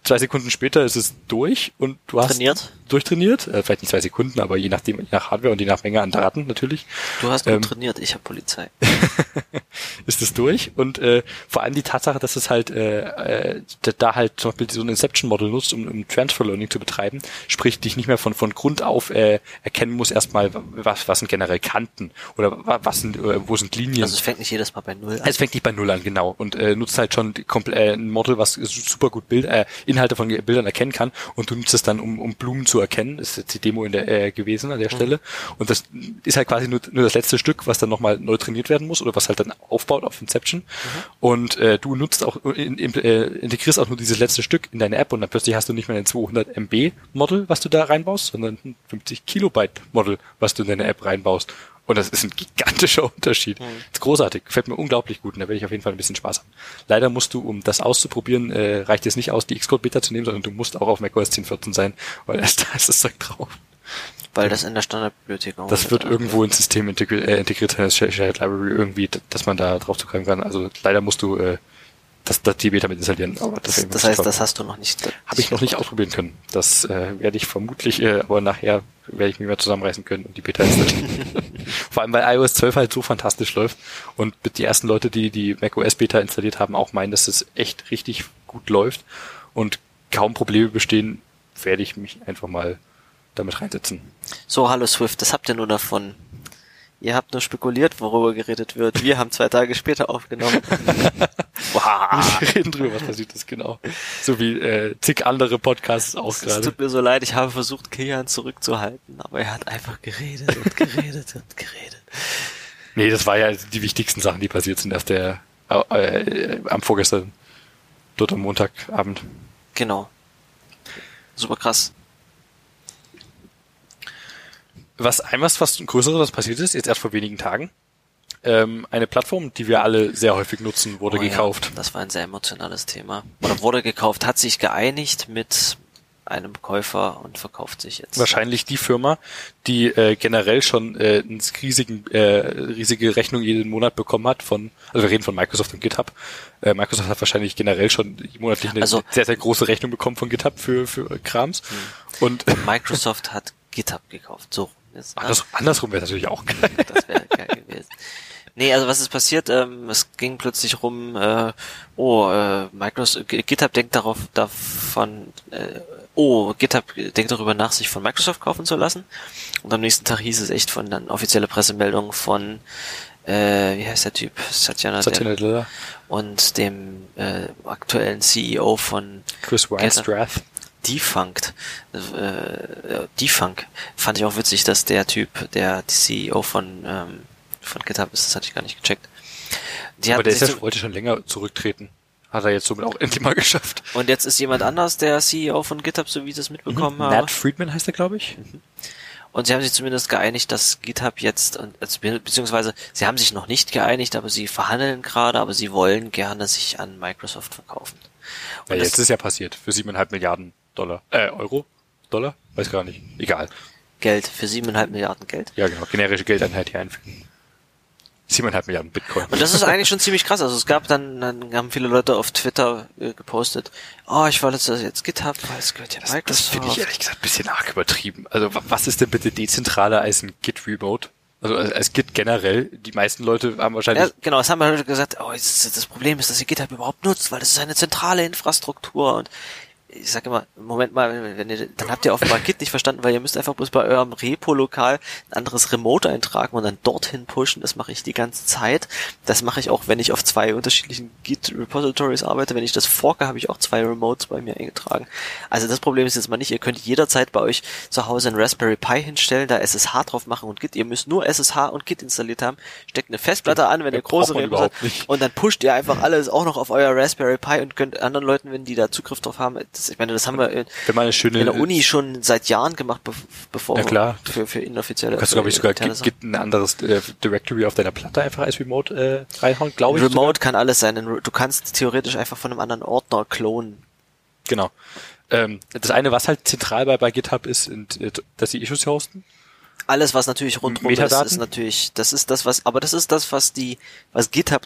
zwei Sekunden später ist es durch und du hast trainiert. durchtrainiert. Äh, vielleicht nicht zwei Sekunden, aber je nachdem, je nach Hardware und je nach Menge an Daten natürlich. Du hast gut ähm, trainiert, ich habe Polizei. ist es durch und äh, vor allem die Tatsache, dass es halt äh, äh, da halt zum Beispiel so ein Inception-Model nutzt, um, um Transfer Learning zu betreiben, sprich dich nicht mehr von von Grund auf äh, erkennen muss erstmal, was was sind generell Kanten oder was sind äh, wo sind Linien. Also es fängt nicht jedes Mal bei null an. Es fängt nicht bei null an, genau und äh, nutzt halt schon komplett äh, ein Model, was super gut Bild äh, Inhalte von Bildern erkennen kann und du nutzt es dann, um, um Blumen zu erkennen. Das ist jetzt die Demo in der, äh, gewesen an der mhm. Stelle. Und das ist halt quasi nur, nur das letzte Stück, was dann nochmal neu trainiert werden muss oder was halt dann aufbaut auf Inception. Mhm. Und äh, du nutzt auch, in, in, äh, integrierst auch nur dieses letzte Stück in deine App und dann plötzlich hast du nicht mehr ein 200 MB Model, was du da reinbaust, sondern ein 50 Kilobyte Model, was du in deine App reinbaust. Und das ist ein gigantischer Unterschied. Mhm. ist großartig, gefällt mir unglaublich gut und da werde ich auf jeden Fall ein bisschen Spaß haben. Leider musst du, um das auszuprobieren, äh, reicht es nicht aus, die Xcode Beta zu nehmen, sondern du musst auch auf macOS 10.14 sein, weil erst da ist das Zeug drauf. Weil das in der Standardbibliothek auch Das wird irgendwo ins System integri äh, integriert sein, das Shared Library irgendwie, dass man da drauf zugreifen kann. Also leider musst du äh, das, das die Beta mit installieren. Aber das, das, das heißt, das hast du noch nicht. Habe ich noch nicht ausprobieren können. Das äh, werde ich vermutlich, äh, aber nachher werde ich mich mal zusammenreißen können und die Beta installieren. Vor allem, weil iOS 12 halt so fantastisch läuft und die ersten Leute, die die macOS Beta installiert haben, auch meinen, dass es echt richtig gut läuft und kaum Probleme bestehen, werde ich mich einfach mal damit reinsetzen. So, hallo Swift, das habt ihr nur davon. Ihr habt nur spekuliert, worüber geredet wird. Wir haben zwei Tage später aufgenommen. Wir reden drüber, was passiert ist, genau. So wie äh, zig andere Podcasts auch gerade. Es tut mir so leid, ich habe versucht, Kian zurückzuhalten, aber er hat einfach geredet und geredet und geredet. Nee, das war ja die wichtigsten Sachen, die passiert sind erst der äh, äh, am vorgestern, dort am Montagabend. Genau. Super krass. Was einmal was größeres, was passiert ist, jetzt erst vor wenigen Tagen. Ähm, eine Plattform, die wir alle sehr häufig nutzen, wurde Oh gekauft. Ja, das war ein sehr emotionales Thema. Oder wurde gekauft, hat sich geeinigt mit einem Käufer und verkauft sich jetzt. Wahrscheinlich die Firma, die äh, generell schon äh, einen riesigen, äh, riesige Rechnung jeden Monat bekommen hat von, also wir reden von Microsoft und GitHub. Äh, Microsoft hat wahrscheinlich generell schon monatlich eine Also- sehr, sehr große Rechnung bekommen von GitHub für, für Krams. Und Microsoft hat GitHub gekauft. So. Jetzt, anders, andersrum wäre natürlich auch geil. Das wäre geil gewesen. Nee, also was ist passiert? Ähm, es ging plötzlich rum, äh, oh, äh, Microsoft, GitHub denkt darauf, davon, äh, oh, GitHub denkt darüber nach, sich von Microsoft kaufen zu lassen. Und am nächsten Tag hieß es echt von dann offizielle Pressemeldung von, äh, wie heißt der Typ? Satya Nadella und dem äh, aktuellen CEO von Chris Weinstrath. Defunct, äh, Defunk, fand ich auch witzig, dass der Typ, der CEO von, ähm, von GitHub ist, das hatte ich gar nicht gecheckt. Die Aber der ist ja, so- wollte schon länger zurücktreten. Hat er jetzt somit auch endlich mal geschafft. und jetzt ist jemand anders der CEO von GitHub, so wie ich das mitbekommen habe. Matt Friedman heißt er, glaube ich. Und sie haben sich zumindest geeinigt, dass GitHub jetzt, also, be- beziehungsweise sie haben sich noch nicht geeinigt, aber sie verhandeln gerade, aber sie wollen gerne sich an Microsoft verkaufen. Und Ja, jetzt ist ja passiert. Für siebeneinhalb Milliarden Dollar. Äh, Euro? Dollar? Weiß gar nicht. Egal. Geld für siebeneinhalb Milliarden Geld. Ja, genau. Generische Geldeinheit hier einfügen. Siebeneinhalb Milliarden Bitcoin. Und das ist eigentlich schon ziemlich krass. Also es gab dann, dann haben viele Leute auf Twitter äh, gepostet, oh, ich wollte jetzt, jetzt GitHub, weil es gehört ja Das, Microsoft. das finde ich ehrlich gesagt ein bisschen arg übertrieben. Also wa- was ist denn bitte dezentraler als ein Git Remote? Also als, Git generell. Die meisten Leute haben wahrscheinlich ja, genau, es haben Leute gesagt, oh, jetzt, das Problem ist, dass ihr GitHub überhaupt nutzt, weil das ist eine zentrale Infrastruktur und ich sag immer, Moment mal, wenn- ihr, dann habt ihr offenbar Git nicht verstanden, weil ihr müsst einfach bloß bei eurem Repo lokal ein anderes Remote eintragen und dann dorthin pushen. Das mache ich die ganze Zeit. Das mache ich auch, wenn ich auf zwei unterschiedlichen Git Repositories arbeite. Wenn ich das forke, habe ich auch zwei Remotes bei mir eingetragen. Also das Problem ist jetzt mal nicht, ihr könnt jederzeit bei euch zu Hause einen Raspberry Pi hinstellen, da SSH drauf machen und Git. Ihr müsst nur SSH und Git installiert haben. Steckt eine Festplatte an, wenn ihr große Repos habt. Und dann pusht ihr einfach alles auch noch auf euer Raspberry Pi und könnt anderen Leuten, wenn die da Zugriff drauf haben, das, ich meine, das haben wir in, schöne in der Uni schon seit Jahren gemacht, be bevor Ja, klar. wir für, für inoffizielle. kannst du glaube ich sogar. Git ein anderes äh, Directory auf deiner Platte einfach als Remote äh, reinhauen, glaube ich. Remote kann alles sein. Du kannst theoretisch einfach von einem anderen Ordner klonen. Genau. Ähm, das eine, was halt zentral bei, bei GitHub ist, sind, äh, dass sie Issues hosten. Alles, was natürlich rundherum ist, Metadaten? ist natürlich, das ist das, was, aber das ist das, was die, was GitHub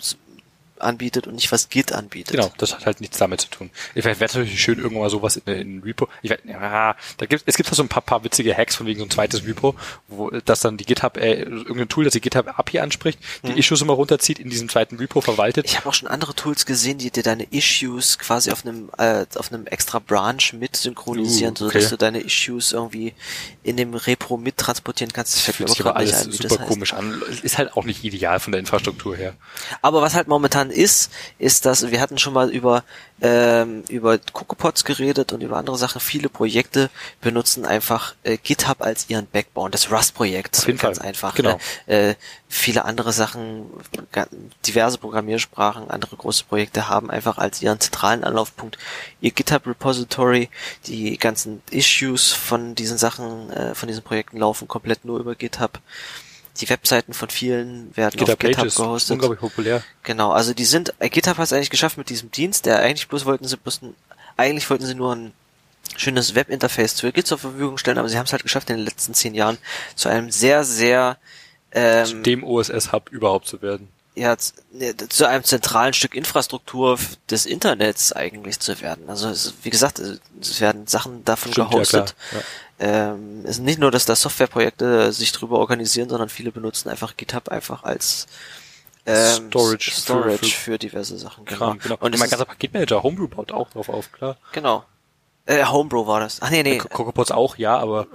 anbietet und nicht was Git anbietet. Genau, das hat halt nichts damit zu tun. Ich wäre natürlich schön, irgendwann mal sowas in, in Repo. Ich werd, ja, da gibt, es gibt da so ein paar, paar witzige Hacks von wegen so ein zweites Repo, wo das dann die GitHub, äh, irgendein Tool, das die GitHub API anspricht, die Issues immer runterzieht, in diesem zweiten Repo verwaltet. Ich habe auch schon andere Tools gesehen, die dir deine Issues quasi auf einem äh, auf einem extra Branch mit synchronisieren, Uh, okay. dass du deine Issues irgendwie in dem Repro mittransportieren kannst. Das fällt mir aber alles wie super das heißt. komisch an. Ist halt auch nicht ideal von der Infrastruktur her. Aber was halt momentan ist, ist, dass wir hatten schon mal über ähm, über CocoaPods geredet und über andere Sachen. Viele Projekte benutzen einfach äh, GitHub als ihren Backbone, das Rust-Projekt. Ganz Fall. einfach. Genau. Ne? Äh, viele andere Sachen, diverse Programmiersprachen, andere große Projekte haben einfach als ihren zentralen Anlaufpunkt ihr GitHub-Repository. Die ganzen Issues von diesen Sachen, äh, von diesen Projekten laufen komplett nur über GitHub. Die Webseiten von vielen werden GitHub auf GitHub Pages, gehostet. unglaublich populär. Genau, also die sind, äh, GitHub hat es eigentlich geschafft mit diesem Dienst, der eigentlich bloß wollten sie bloß, ein, eigentlich wollten sie nur ein schönes Webinterface für Git zur Verfügung stellen, aber sie haben es halt geschafft in den letzten zehn Jahren zu einem sehr, sehr, ähm, Dem OSS-Hub überhaupt zu werden. ja, ne, zu einem zentralen Stück Infrastruktur des Internets eigentlich zu werden. Also es, wie gesagt, es werden Sachen davon Stimmt, ja, gehostet. klar. Ähm, es ist nicht nur, dass da Softwareprojekte sich drüber organisieren, sondern viele benutzen einfach GitHub einfach als ähm, Storage für- Storage für, für- diverse Sachen. Genau. Kram, genau. Und mein ist, ganzer Paketmanager, Homebrew baut auch drauf auf, klar. genau. Äh, Homebrew war das. Ach nee, nee. CocoaPods auch, ja, aber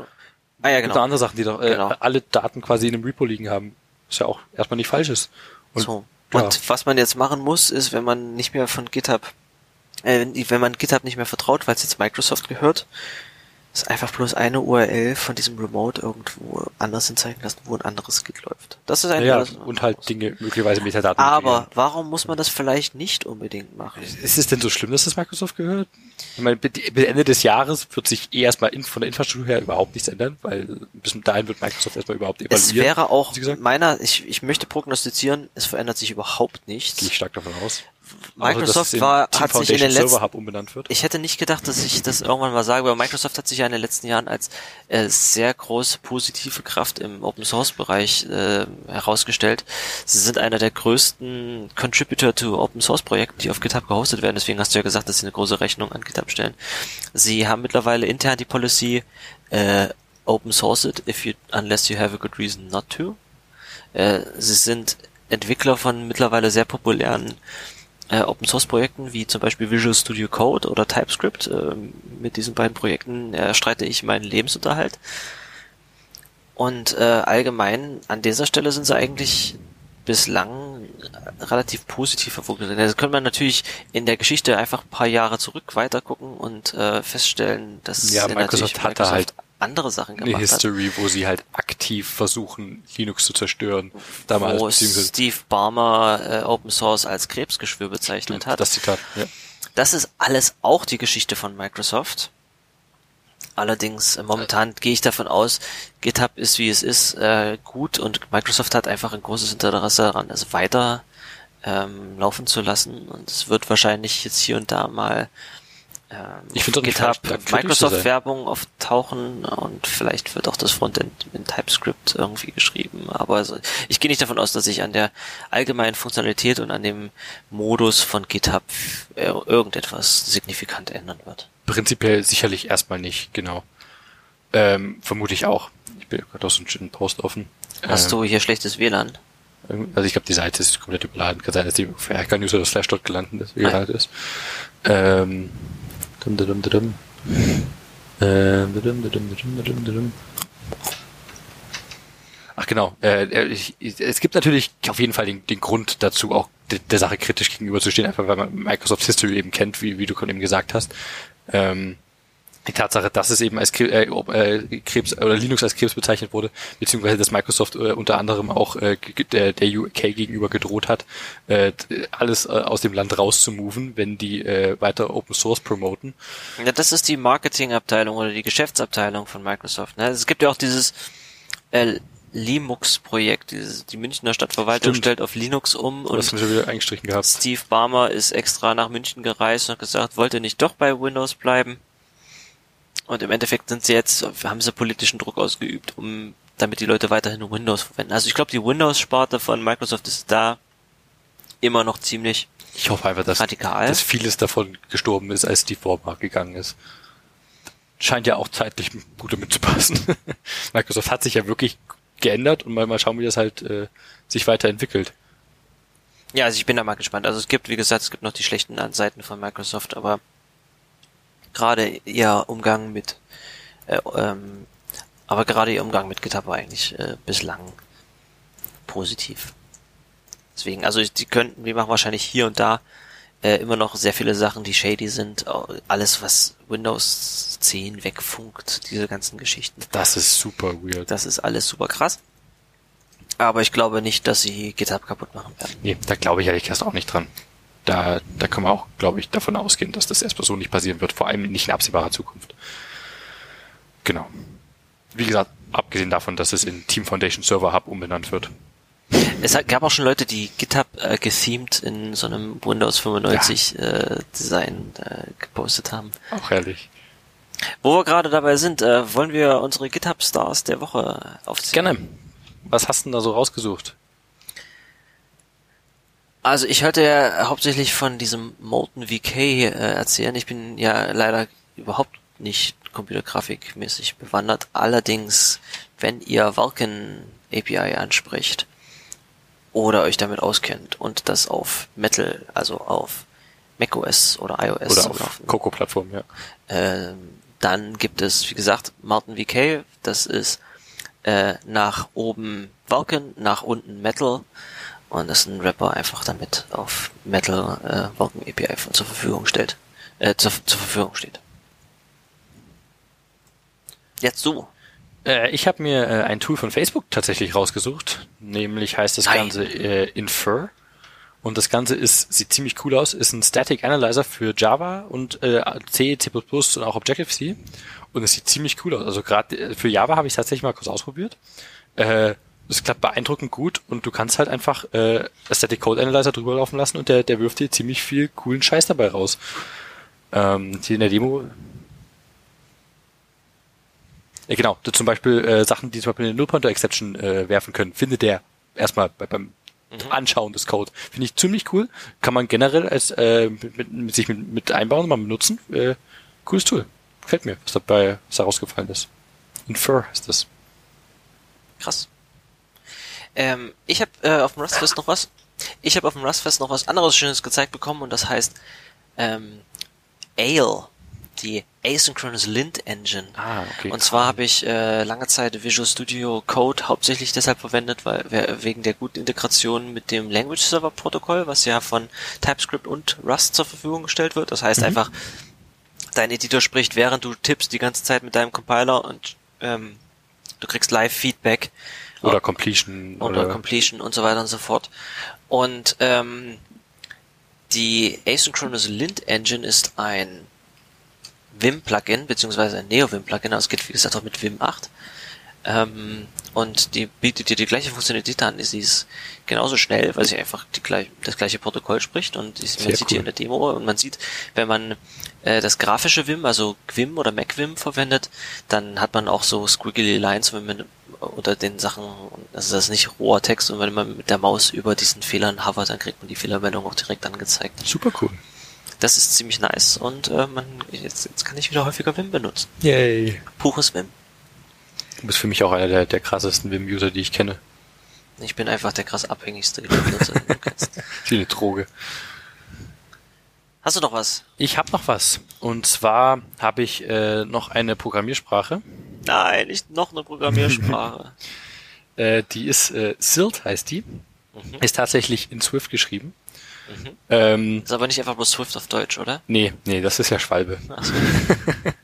Ah ja, gibt genau. noch andere Sachen, die doch äh, Genau. alle Daten quasi in einem Repo liegen haben. Was ja auch erstmal nicht falsch ist. Und, so. ja. Und was man jetzt machen muss, ist, wenn man nicht mehr von GitHub, äh, wenn man GitHub nicht mehr vertraut, weil es jetzt Microsoft gehört, ist einfach bloß eine URL von diesem Remote irgendwo anders hinzeigen lassen, wo ein anderes Git läuft. Das ist ein ja, und halt Dinge möglicherweise Metadaten. Aber warum muss man das vielleicht nicht unbedingt machen? Ist es denn so schlimm, dass das Microsoft gehört? Ich meine, bis Ende des Jahres wird sich eh erstmal von der Infrastruktur her überhaupt nichts ändern, weil bis dahin wird Microsoft erstmal überhaupt evaluieren. Es wäre auch meiner, ich, ich möchte prognostizieren, es verändert sich überhaupt nichts. Gehe ich stark davon aus. Microsoft also, war, hat sich in den letzten, umbenannt wird. ich hätte nicht gedacht, dass ich das irgendwann mal sage, aber Microsoft hat sich ja in den letzten Jahren als äh, sehr große positive Kraft im Open Source Bereich äh, herausgestellt. Sie sind einer der größten Contributor to Open Source Projekten, die auf GitHub gehostet werden. Deswegen hast du ja gesagt, dass sie eine große Rechnung an GitHub stellen. Sie haben mittlerweile intern die Policy äh, Open Source it if you unless you have a good reason not to. Äh, sie sind Entwickler von mittlerweile sehr populären äh, Open Source Projekten wie zum Beispiel Visual Studio Code oder TypeScript. Äh, mit diesen beiden Projekten erstreite ich meinen Lebensunterhalt. Und äh, allgemein an dieser Stelle sind sie eigentlich bislang relativ positiv hervorgegangen. Das könnte man natürlich in der Geschichte einfach ein paar Jahre zurück weitergucken und äh, feststellen, dass ja, Microsoft hatte Microsoft halt andere Sachen gemacht eine History, hat. wo sie halt aktiv versuchen, Linux zu zerstören. Damals wo Steve Barmer äh, Open Source als Krebsgeschwür bezeichnet Stimmt, hat. Das Zitat, ja. Das ist alles auch die Geschichte von Microsoft. Allerdings äh, momentan gehe ich davon aus, GitHub ist wie es ist äh, gut und Microsoft hat einfach ein großes Interesse daran, es weiter ähm, laufen zu lassen und es wird wahrscheinlich jetzt hier und da mal ich finde GitHub Microsoft Werbung auftauchen und vielleicht wird auch das Frontend in TypeScript irgendwie geschrieben. Aber also, ich gehe nicht davon aus, dass sich an der allgemeinen Funktionalität und an dem Modus von GitHub äh, irgendetwas signifikant ändern wird. Prinzipiell sicherlich erstmal nicht, genau. Ähm, vermute ich auch. Ich bin gerade auch so einen schönen Post offen. Hast ähm, du hier schlechtes WLAN? Also ich glaube, die Seite ist komplett überladen. Kann sein, dass die für Hacker News oder Slash dort gelandet ist, gelandet ist. Ähm, Dum, dum, dum, dum. Ach genau, äh, ich, es gibt natürlich auf jeden Fall den, den Grund dazu, auch de, der Sache kritisch gegenüberzustehen, einfach weil man Microsoft History eben kennt, wie, wie du eben gesagt hast. Ähm, die Tatsache, dass es eben als äh, äh, Krebs oder Linux als Krebs bezeichnet wurde, beziehungsweise dass Microsoft äh, unter anderem auch äh, der, der UK gegenüber gedroht hat, äh, alles äh, aus dem Land rauszumoven, wenn die äh, weiter Open Source promoten. Ja, das ist die Marketingabteilung oder die Geschäftsabteilung von Microsoft. Ne? Es gibt ja auch dieses äh, Linux-Projekt, die Münchner Stadtverwaltung Stimmt. stellt auf Linux um und. Steve Barmer ist extra nach München gereist und hat gesagt, wollte nicht doch bei Windows bleiben. Und im Endeffekt sind sie jetzt, haben sie politischen Druck ausgeübt, um damit die Leute weiterhin Windows verwenden. Also ich glaube, die Windows-Sparte von Microsoft ist da immer noch ziemlich ich hoffe einfach, dass, radikal. dass vieles davon gestorben ist, als die Vormark gegangen ist. Scheint ja auch zeitlich gut damit zu passen. Microsoft hat sich ja wirklich geändert und mal, mal schauen, wie das halt äh, sich weiterentwickelt. Ja, also ich bin da mal gespannt. Also es gibt, wie gesagt, es gibt noch die schlechten Seiten von Microsoft, aber gerade ihr Umgang mit, äh, ähm, aber gerade ihr Umgang mit GitHub war eigentlich äh, bislang positiv. Deswegen, also die könnten, wir machen wahrscheinlich hier und da äh, immer noch sehr viele Sachen, die shady sind. Alles, was Windows 10 wegfunkt, diese ganzen Geschichten. Das ist super weird. Das ist alles super krass. Aber ich glaube nicht, dass sie GitHub kaputt machen werden. Nee, da glaube ich ehrlich gesagt auch nicht dran da, da kann man auch, glaube ich, davon ausgehen, dass das erstmal so nicht passieren wird, vor allem nicht in absehbarer Zukunft. Genau. Wie gesagt, abgesehen davon, dass es in Team Foundation Server Hub umbenannt wird. Es gab auch schon Leute, die GitHub äh, gethemed in so einem Windows 95 ja. äh, Design äh, gepostet haben. Auch herrlich. Wo wir gerade dabei sind, äh, wollen wir unsere GitHub Stars der Woche aufziehen. Gerne. Was hast du denn da so rausgesucht? Also ich hörte ja hauptsächlich von diesem Molten VK äh, erzählen. Ich bin ja leider überhaupt nicht computergrafikmäßig bewandert. Allerdings, wenn ihr Vulkan API anspricht oder euch damit auskennt und das auf Metal, also auf macOS oder iOS oder auf Coco-Plattform, ja. Äh, dann gibt es, wie gesagt, Martin VK. Das ist äh, nach oben Vulkan, nach unten Metal und dass ein Rapper einfach damit auf Metal äh, Woken API zur Verfügung stellt, äh, zur, zur Verfügung steht. Jetzt du. Äh, ich habe mir äh, ein Tool von Facebook tatsächlich rausgesucht. Nämlich heißt das Nein. Ganze äh, Infer. Und das Ganze ist, sieht ziemlich cool aus, ist ein Static Analyzer für Java und äh, C, C++ und auch Objective-C. Und es sieht ziemlich cool aus. Also gerade für Java habe ich tatsächlich mal kurz ausprobiert. Äh, es klappt beeindruckend gut und du kannst halt einfach äh, Static Code Analyzer drüber laufen lassen und der, der wirft dir ziemlich viel coolen Scheiß dabei raus. Ähm, hier in der Demo ja, genau, zum Beispiel äh, Sachen, die zum Beispiel eine Null-Pointer-Exception äh, werfen können, findet der erstmal bei, beim Anschauen des Code. Finde ich ziemlich cool. Kann man generell als äh, mit, mit, sich mit, mit einbauen mal benutzen. Äh, cooles Tool. Gefällt mir, was dabei was da rausgefallen ist. Infer ist das. Krass. Ähm, ich habe äh, auf dem Rustfest noch was. Ich habe auf dem Rustfest noch was anderes Schönes gezeigt bekommen und das heißt ähm, Ale, die Asynchronous Lint Engine. Ah, okay. Und zwar habe ich äh, lange Zeit Visual Studio Code hauptsächlich deshalb verwendet, weil we- wegen der guten Integration mit dem Language Server Protokoll, was ja von TypeScript und Rust zur Verfügung gestellt wird. Das heißt einfach, dein Editor spricht, während du tippst die ganze Zeit mit deinem Compiler und ähm, du kriegst Live-Feedback Oder Completion. oder, Oder, Completion und so weiter und so fort. Und ähm, die Asynchronous Lint Engine ist ein Vim-Plugin, beziehungsweise ein Neo-Vim-Plugin, also es geht wie gesagt auch mit Vim 8. Ähm, und die bietet dir die gleiche Funktionalität an. Sie ist genauso schnell, weil sie einfach die gleich, das gleiche Protokoll spricht und die, man Sehr sieht hier cool. in der Demo und man sieht, wenn man äh, das grafische Vim, also Gwim oder MacVim verwendet, dann hat man auch so squiggly Lines, wenn man unter den Sachen, also das ist nicht roher Text und wenn man mit der Maus über diesen Fehlern hovert, dann kriegt man die Fehlermeldung auch direkt angezeigt. super cool. Das ist ziemlich nice und äh, man jetzt, jetzt kann ich wieder häufiger Vim benutzen. Yay. Pures Vim. Du bist für mich auch einer der, der krassesten Vim-User, die ich kenne. Ich bin einfach der krass abhängigste Benutzer, den du kennst. Wie eine Droge. Hast du noch was? Ich habe noch was. Und zwar habe ich äh, noch eine Programmiersprache. Nein, nicht noch eine Programmiersprache. Äh, die ist äh, Silt heißt die. Mhm. Ist tatsächlich in Swift geschrieben. Mhm. Ähm, Ist aber nicht einfach bloß Swift auf Deutsch, oder? nee, nee, das ist ja Schwalbe. Ach so.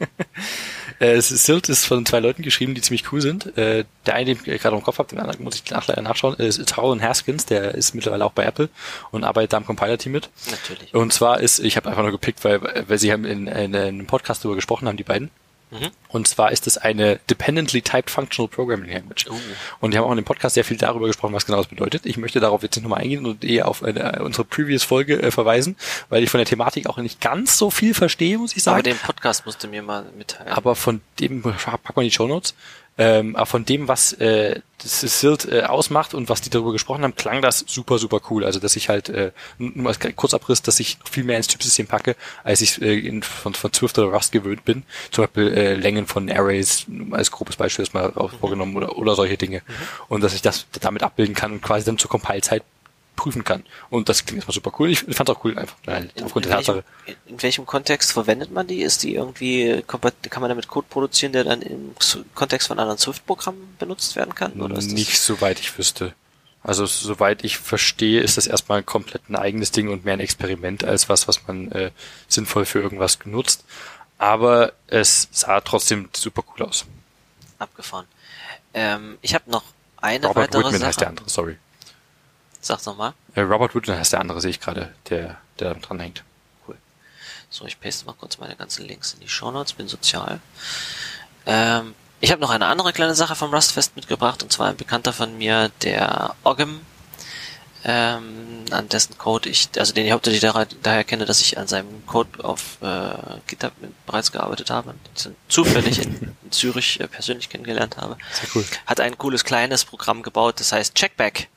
Äh, Silt ist von zwei Leuten geschrieben, die ziemlich cool sind. Äh, der eine, den ich gerade im Kopf habe, den anderen muss ich nach, leider nachschauen, ist Taron Haskins, der ist mittlerweile auch bei Apple und arbeitet da im Compiler-Team mit. Natürlich. Und zwar ist, ich habe einfach nur gepickt, weil, weil sie haben in, in, in einem Podcast darüber gesprochen haben, die beiden. Mhm. Und zwar ist es eine Dependently Typed Functional Programming Language. Uh. Und die haben auch in dem Podcast sehr viel darüber gesprochen, was genau das bedeutet. Ich möchte darauf jetzt nicht nochmal eingehen und eher auf eine, unsere previous Folge äh, verweisen, weil ich von der Thematik auch nicht ganz so viel verstehe, muss ich sagen. Aber den Podcast musst du mir mal mitteilen. Aber von dem, pack mal in die Show Notes, ähm, aber von dem, was äh, das Silt äh, ausmacht und was die darüber gesprochen haben, klang das super, super cool. Also, dass ich halt, äh, nur als Kurzabriss, dass ich viel mehr ins Typsystem packe, als ich äh, in, von, von Swift oder Rust gewöhnt bin. Zum Beispiel äh, Längen von Arrays, als grobes Beispiel ist mal raus- vorgenommen oder, oder solche Dinge. Und dass ich das damit abbilden kann und quasi dann zur Compile-Zeit prüfen kann. Und das klingt erstmal super cool. Ich fand es auch cool einfach. Nein, in, aufgrund in, der welchem, Tatsache. in, welchem Kontext verwendet man die? Ist die irgendwie, kann man damit Code produzieren, der dann im Kontext von anderen Swift-Programmen benutzt werden kann? Oder ist das Nicht soweit ich wüsste. Also soweit ich verstehe, ist das erstmal komplett ein eigenes Ding und mehr ein Experiment als was, was man äh, sinnvoll für irgendwas genutzt. Aber es sah trotzdem super cool aus. abgefahren? Ähm, ich habe noch eine Robert weitere Whitman Sache. heißt der andere, sorry. Sag's nochmal. Äh, Robert Whitman heißt der andere, sehe ich gerade, der, der dran hängt. So, ich paste mal kurz meine ganzen Links in die Shownotes, bin sozial. Ähm, ich habe noch eine andere kleine Sache vom Rustfest mitgebracht, und zwar ein Bekannter von mir, der Oggem, ähm, an dessen Code ich, also den ich hauptsächlich daher, daher kenne, dass ich an seinem Code auf äh, GitHub bereits gearbeitet habe, den zufällig in, in Zürich äh, persönlich kennengelernt habe Sehr cool. hat ein cooles kleines Programm gebaut, das heißt Checkback.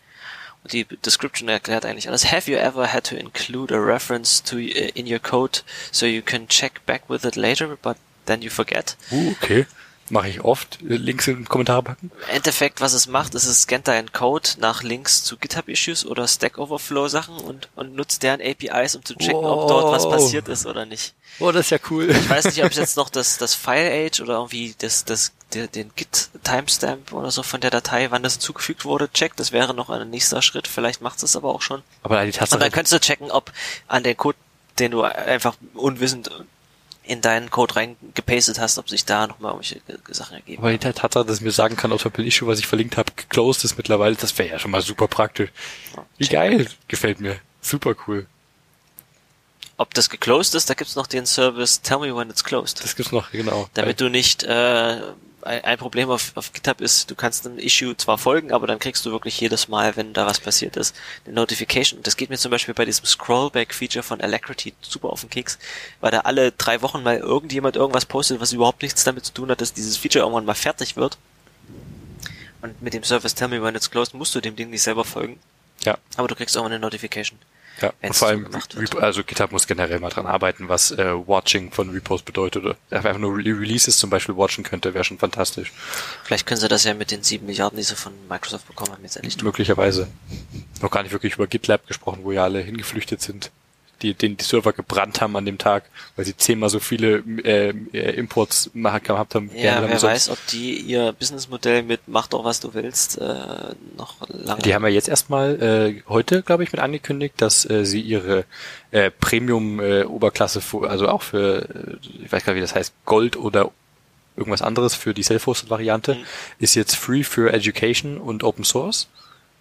Die Description erklärt eigentlich alles. Have you ever had to include a reference to uh, in your code so you can check back with it later, but then you forget? Uh, okay. Mache ich oft. Links in den Kommentare packen. Im Endeffekt, was es macht, ist, es scannt deinen Code nach Links zu GitHub-Issues oder Stack Overflow-Sachen und, und nutzt deren APIs, um zu checken, ob dort was Wow. passiert ist oder nicht. Oh, das ist ja cool. Ich weiß nicht, ob es jetzt noch das, das File-Age oder irgendwie das, das, der, den Git-Timestamp oder so von der Datei, wann das hinzugefügt wurde, checkt. Das wäre noch ein nächster Schritt. Vielleicht macht es aber auch schon. Aber die Und Tatsache, dann könntest du checken, ob an den Code, den du einfach unwissend in deinen Code reingepastet hast, ob sich da nochmal irgendwelche Sachen ergeben. Aber die Tatsache, dass ich mir sagen kann, ob Beispiel Issue, was ich verlinkt habe, geclosed ist mittlerweile, das wäre ja schon mal super praktisch. Wie geil, gefällt mir. Super cool. Ob das geclosed ist, da gibt's noch den Service Tell me when it's closed. Das gibt's noch, genau. Damit du nicht äh, ein Problem auf, auf GitHub ist, du kannst einem Issue zwar folgen, aber dann kriegst du wirklich jedes Mal, wenn da was passiert ist, eine Notification. Das geht mir zum Beispiel bei diesem Scrollback-Feature von Alacrity super auf den Keks, weil da alle drei Wochen mal irgendjemand irgendwas postet, was überhaupt nichts damit zu tun hat, dass dieses Feature irgendwann mal fertig wird. Und mit dem Service Tell Me When It's Closed musst du dem Ding nicht selber folgen. Ja. Aber du kriegst auch eine Notification. Ja, und vor allem, also GitHub muss generell mal dran arbeiten, was äh, Watching von Repos bedeutet. Oder einfach nur Releases zum Beispiel watchen könnte, wäre schon fantastisch. Vielleicht können sie das ja mit den sieben Milliarden, die sie von Microsoft bekommen haben, jetzt endlich tun. Möglicherweise. Noch gar nicht wirklich über GitLab gesprochen, wo ja alle hingeflüchtet sind die, den die Server gebrannt haben an dem Tag, weil sie zehnmal so viele äh, äh Imports gehabt haben. Ja, wer weiß, ob die ihr Businessmodell mit mach doch was du willst äh, noch lange. Die haben ja jetzt erstmal äh, heute, glaube ich, mit angekündigt, dass äh, sie ihre äh, Premium äh, Oberklasse, also auch für, äh, ich weiß gar nicht, wie das heißt, Gold oder irgendwas anderes für die Self-Hosted-Variante, mhm. ist jetzt free für Education und Open Source.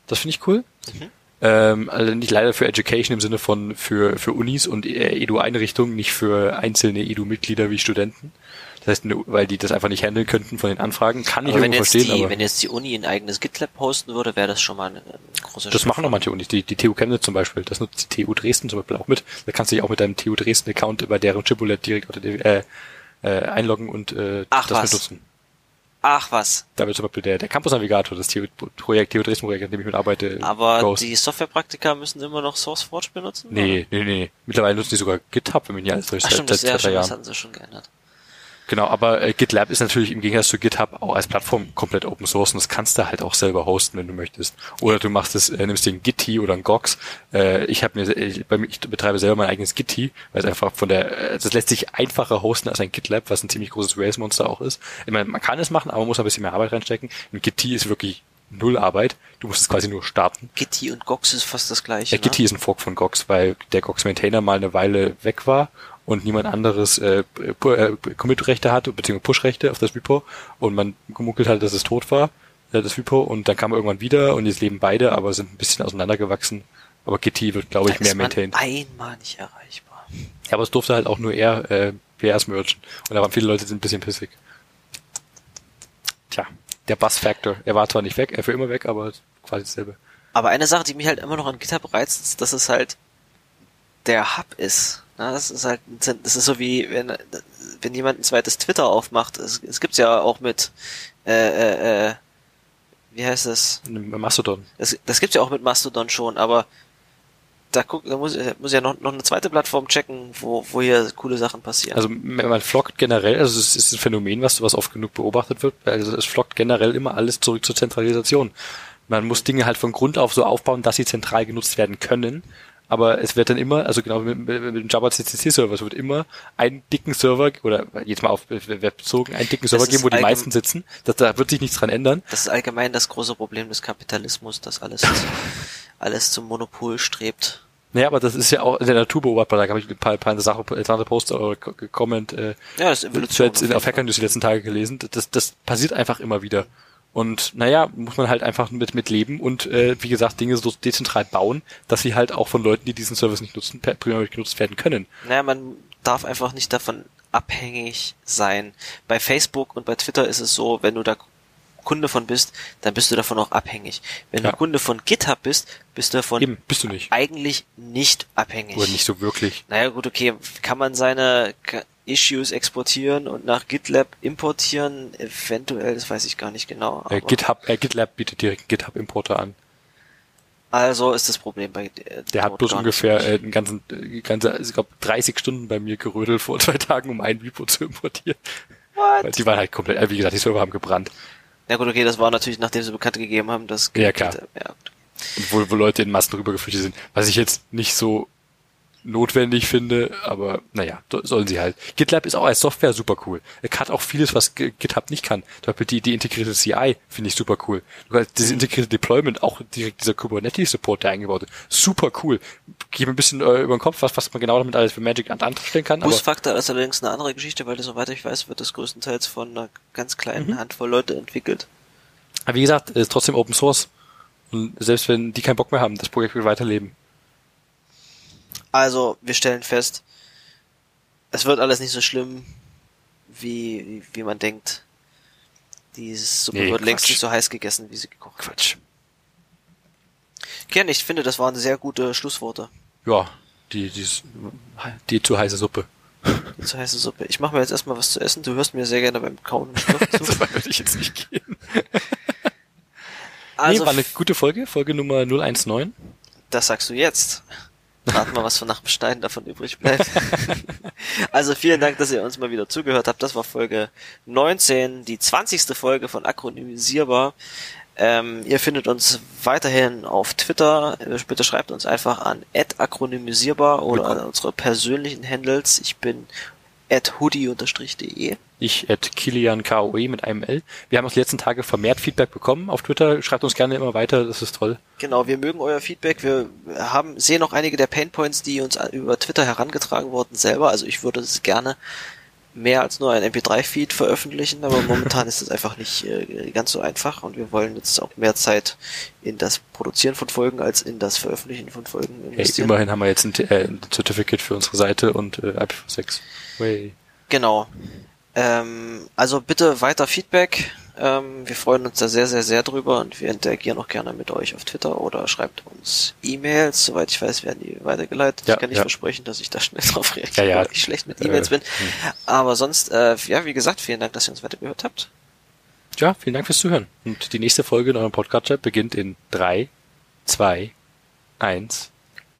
Das finde ich cool. Mhm. Ähm, also nicht leider für Education im Sinne von für, für Unis und äh, Edu-Einrichtungen, nicht für einzelne Edu-Mitglieder wie Studenten. Das heißt, weil die das einfach nicht handeln könnten von den Anfragen, kann ich irgendwo verstehen. Die, aber wenn jetzt die Uni ein eigenes GitLab posten würde, wäre das schon mal ein, großer Das Schritt machen auch manche Unis. Die, die TU Chemnitz zum Beispiel, das nutzt die TU Dresden zum Beispiel auch mit. Da kannst du dich auch mit deinem TU Dresden-Account über deren Chipolette direkt äh, äh, einloggen und äh, Ach, das was? benutzen. Ach was. Da wird zum Beispiel der, der Campus Navigator, das Projekt, Theo Dresden-Projekt, an dem ich mitarbeite. Aber Ghost. die Softwarepraktiker müssen immer noch SourceForge benutzen? Nee, oder? nee, nee. Mittlerweile nutzen die sogar GitHub, wenn mich nicht alles täuscht. Ach stimmt, seit, das, seit ja, das hatten sie schon geändert. Genau, aber äh, GitLab ist natürlich im Gegensatz zu GitHub auch als Plattform komplett Open Source und das kannst du halt auch selber hosten, wenn du möchtest. Oder du machst es, äh, nimmst den Gitti oder ein Gox. Äh, ich habe mir, ich, ich betreibe selber mein eigenes Gitti, weil es einfach von der, äh, das lässt sich einfacher hosten als ein GitLab, was ein ziemlich großes Rails-Monster auch ist. Ich meine, man kann es machen, aber man muss ein bisschen mehr Arbeit reinstecken. Ein Gitti ist wirklich null Arbeit. Du musst es quasi nur starten. Gitti und Gox ist fast das gleiche. Ja, ne? Gitti ist ein Fork von Gox, weil der Gox Maintainer mal eine Weile weg war und niemand anderes äh, äh, Commit-Rechte hatte, beziehungsweise Push-Rechte auf das Repo und man gemunkelt hat, dass es tot war, äh, das Repo, und dann kam er irgendwann wieder und jetzt leben beide, aber sind ein bisschen auseinandergewachsen. Aber Gitti wird, glaube ich, mehr maintained. einmal nicht erreichbar. Ja, aber es durfte halt auch nur er äh, PRs mergen. Und da waren viele Leute, die sind ein bisschen pissig. Tja, der Buzz-Factor. Er war zwar nicht weg, er für immer weg, aber quasi dasselbe. Aber eine Sache, die mich halt immer noch an GitHub reizt, ist, dass es halt der Hub ist. Na, das ist halt, das ist so wie, wenn, wenn jemand ein zweites Twitter aufmacht. Es, es gibt's ja auch mit, äh, äh, äh, wie heißt das? Mastodon. Das, das gibt's ja auch mit Mastodon schon, aber da guck, da muss, muss ja noch, noch eine zweite Plattform checken, wo, wo hier coole Sachen passieren. Also man flockt generell, also es ist ein Phänomen, was, was oft genug beobachtet wird, also es flockt generell immer alles zurück zur Zentralisation. Man muss Dinge halt von Grund auf so aufbauen, dass sie zentral genutzt werden können aber es wird dann immer, also genau mit, mit, mit dem Java CCC Server, es wird immer einen dicken Server oder jetzt mal auf Web bezogen, einen dicken Server geben, wo die meisten sitzen. Das, da wird sich nichts dran ändern. Das ist allgemein das große Problem des Kapitalismus, dass alles, alles zum Monopol strebt. Naja, aber das ist ja auch in der Natur beobachtbar. Da habe ich ein paar, paar Sachen, interessante Post oder Comment äh, ja, das ist auf Hacker News die letzten Tage gelesen. Das, das passiert einfach immer wieder. Und naja, muss man halt einfach mit, mit leben und äh, wie gesagt, Dinge so dezentral bauen, dass sie halt auch von Leuten, die diesen Service nicht nutzen, primär genutzt werden können. Naja, man darf einfach nicht davon abhängig sein. Bei Facebook und bei Twitter ist es so, wenn du da Kunde von bist, dann bist du davon auch abhängig. Wenn ja. du Kunde von GitHub bist, bist du davon Eben, bist du nicht. eigentlich nicht abhängig. Oder nicht so wirklich. Naja gut, okay, kann man seine Issues exportieren und nach GitLab importieren, eventuell, das weiß ich gar nicht genau. Äh, GitHub, äh, GitLab bietet direkt GitHub-Importer an. Also ist das Problem bei äh, Der hat bloß ungefähr äh, einen ganzen, äh, ganze, ich glaube 30 Stunden bei mir gerödelt vor zwei Tagen, um ein Repo zu importieren. What? Weil die waren halt komplett, äh, wie gesagt, die Server haben gebrannt. Ja gut, okay, das war natürlich, nachdem sie bekannt gegeben haben, dass ja klar, ja. Und wo, wo Leute in Massen rübergeflüchtet sind, was ich jetzt nicht so notwendig finde, aber naja, sollen sie halt. GitLab ist auch als Software super cool. Er hat auch vieles, was GitHub nicht kann. Zum Beispiel die, die integrierte CI finde ich super cool. Dieses mhm. integrierte Deployment, auch direkt dieser Kubernetes-Support, der eingebaut ist, super cool. Gib ein bisschen äh, über den Kopf, was, was man genau damit alles für Magic anstellen kann. Busfaktor ist allerdings eine andere Geschichte, weil das, soweit ich weiß, wird das größtenteils von einer ganz kleinen mhm. Handvoll Leute entwickelt. Aber wie gesagt, es ist trotzdem Open Source. Und selbst wenn die keinen Bock mehr haben, das Projekt will weiterleben. Also, wir stellen fest, es wird alles nicht so schlimm, wie, wie, wie man denkt. Dieses Suppe nee, wird Quatsch. längst nicht so heiß gegessen, wie sie gekocht wird. Quatsch. Ken, ich finde, das waren sehr gute Schlussworte. Ja, die, die, die zu heiße Suppe. Die zu heiße Suppe. Ich mache mir jetzt erstmal was zu essen. Du hörst mir sehr gerne beim Kauen und zu. so weit würde ich jetzt nicht gehen. also, nee, war eine gute Folge, Folge Nummer 019. Das sagst du jetzt. Warten wir, was von nach dem Stein davon übrig bleibt. also vielen Dank, dass ihr uns mal wieder zugehört habt. Das war Folge 19, die 20. Folge von Akronymisierbar. Ähm, ihr findet uns weiterhin auf Twitter. Bitte schreibt uns einfach an akronymisierbar oder an unsere persönlichen Handles. Ich bin at hoodie-de. Ich at Kilian KOE mit einem L. Wir haben auch die letzten Tage vermehrt Feedback bekommen auf Twitter. Schreibt uns gerne immer weiter, das ist toll. Genau, wir mögen euer Feedback. Wir haben, sehen auch einige der Painpoints, die uns über Twitter herangetragen wurden selber. Also ich würde es gerne mehr als nur ein MP3-Feed veröffentlichen, aber momentan ist es einfach nicht äh, ganz so einfach und wir wollen jetzt auch mehr Zeit in das Produzieren von Folgen als in das Veröffentlichen von Folgen investieren. Immerhin haben wir jetzt ein, äh, ein Certificate für unsere Seite und äh, IPv6. Way. Genau. Ähm, also bitte weiter Feedback ähm, wir freuen uns da sehr, sehr, sehr drüber und wir interagieren auch gerne mit euch auf Twitter oder schreibt uns E-Mails. Soweit ich weiß, werden die weitergeleitet. Ja, ich kann nicht ja. versprechen, dass ich da schnell drauf reagiere, ja, weil ich schlecht mit E-Mails äh, bin. Hm. Aber sonst, äh, ja, wie gesagt, vielen Dank, dass ihr uns weitergehört habt. Ja, vielen Dank fürs Zuhören. Und die nächste Folge in eurem Podcast beginnt in drei, zwei, eins.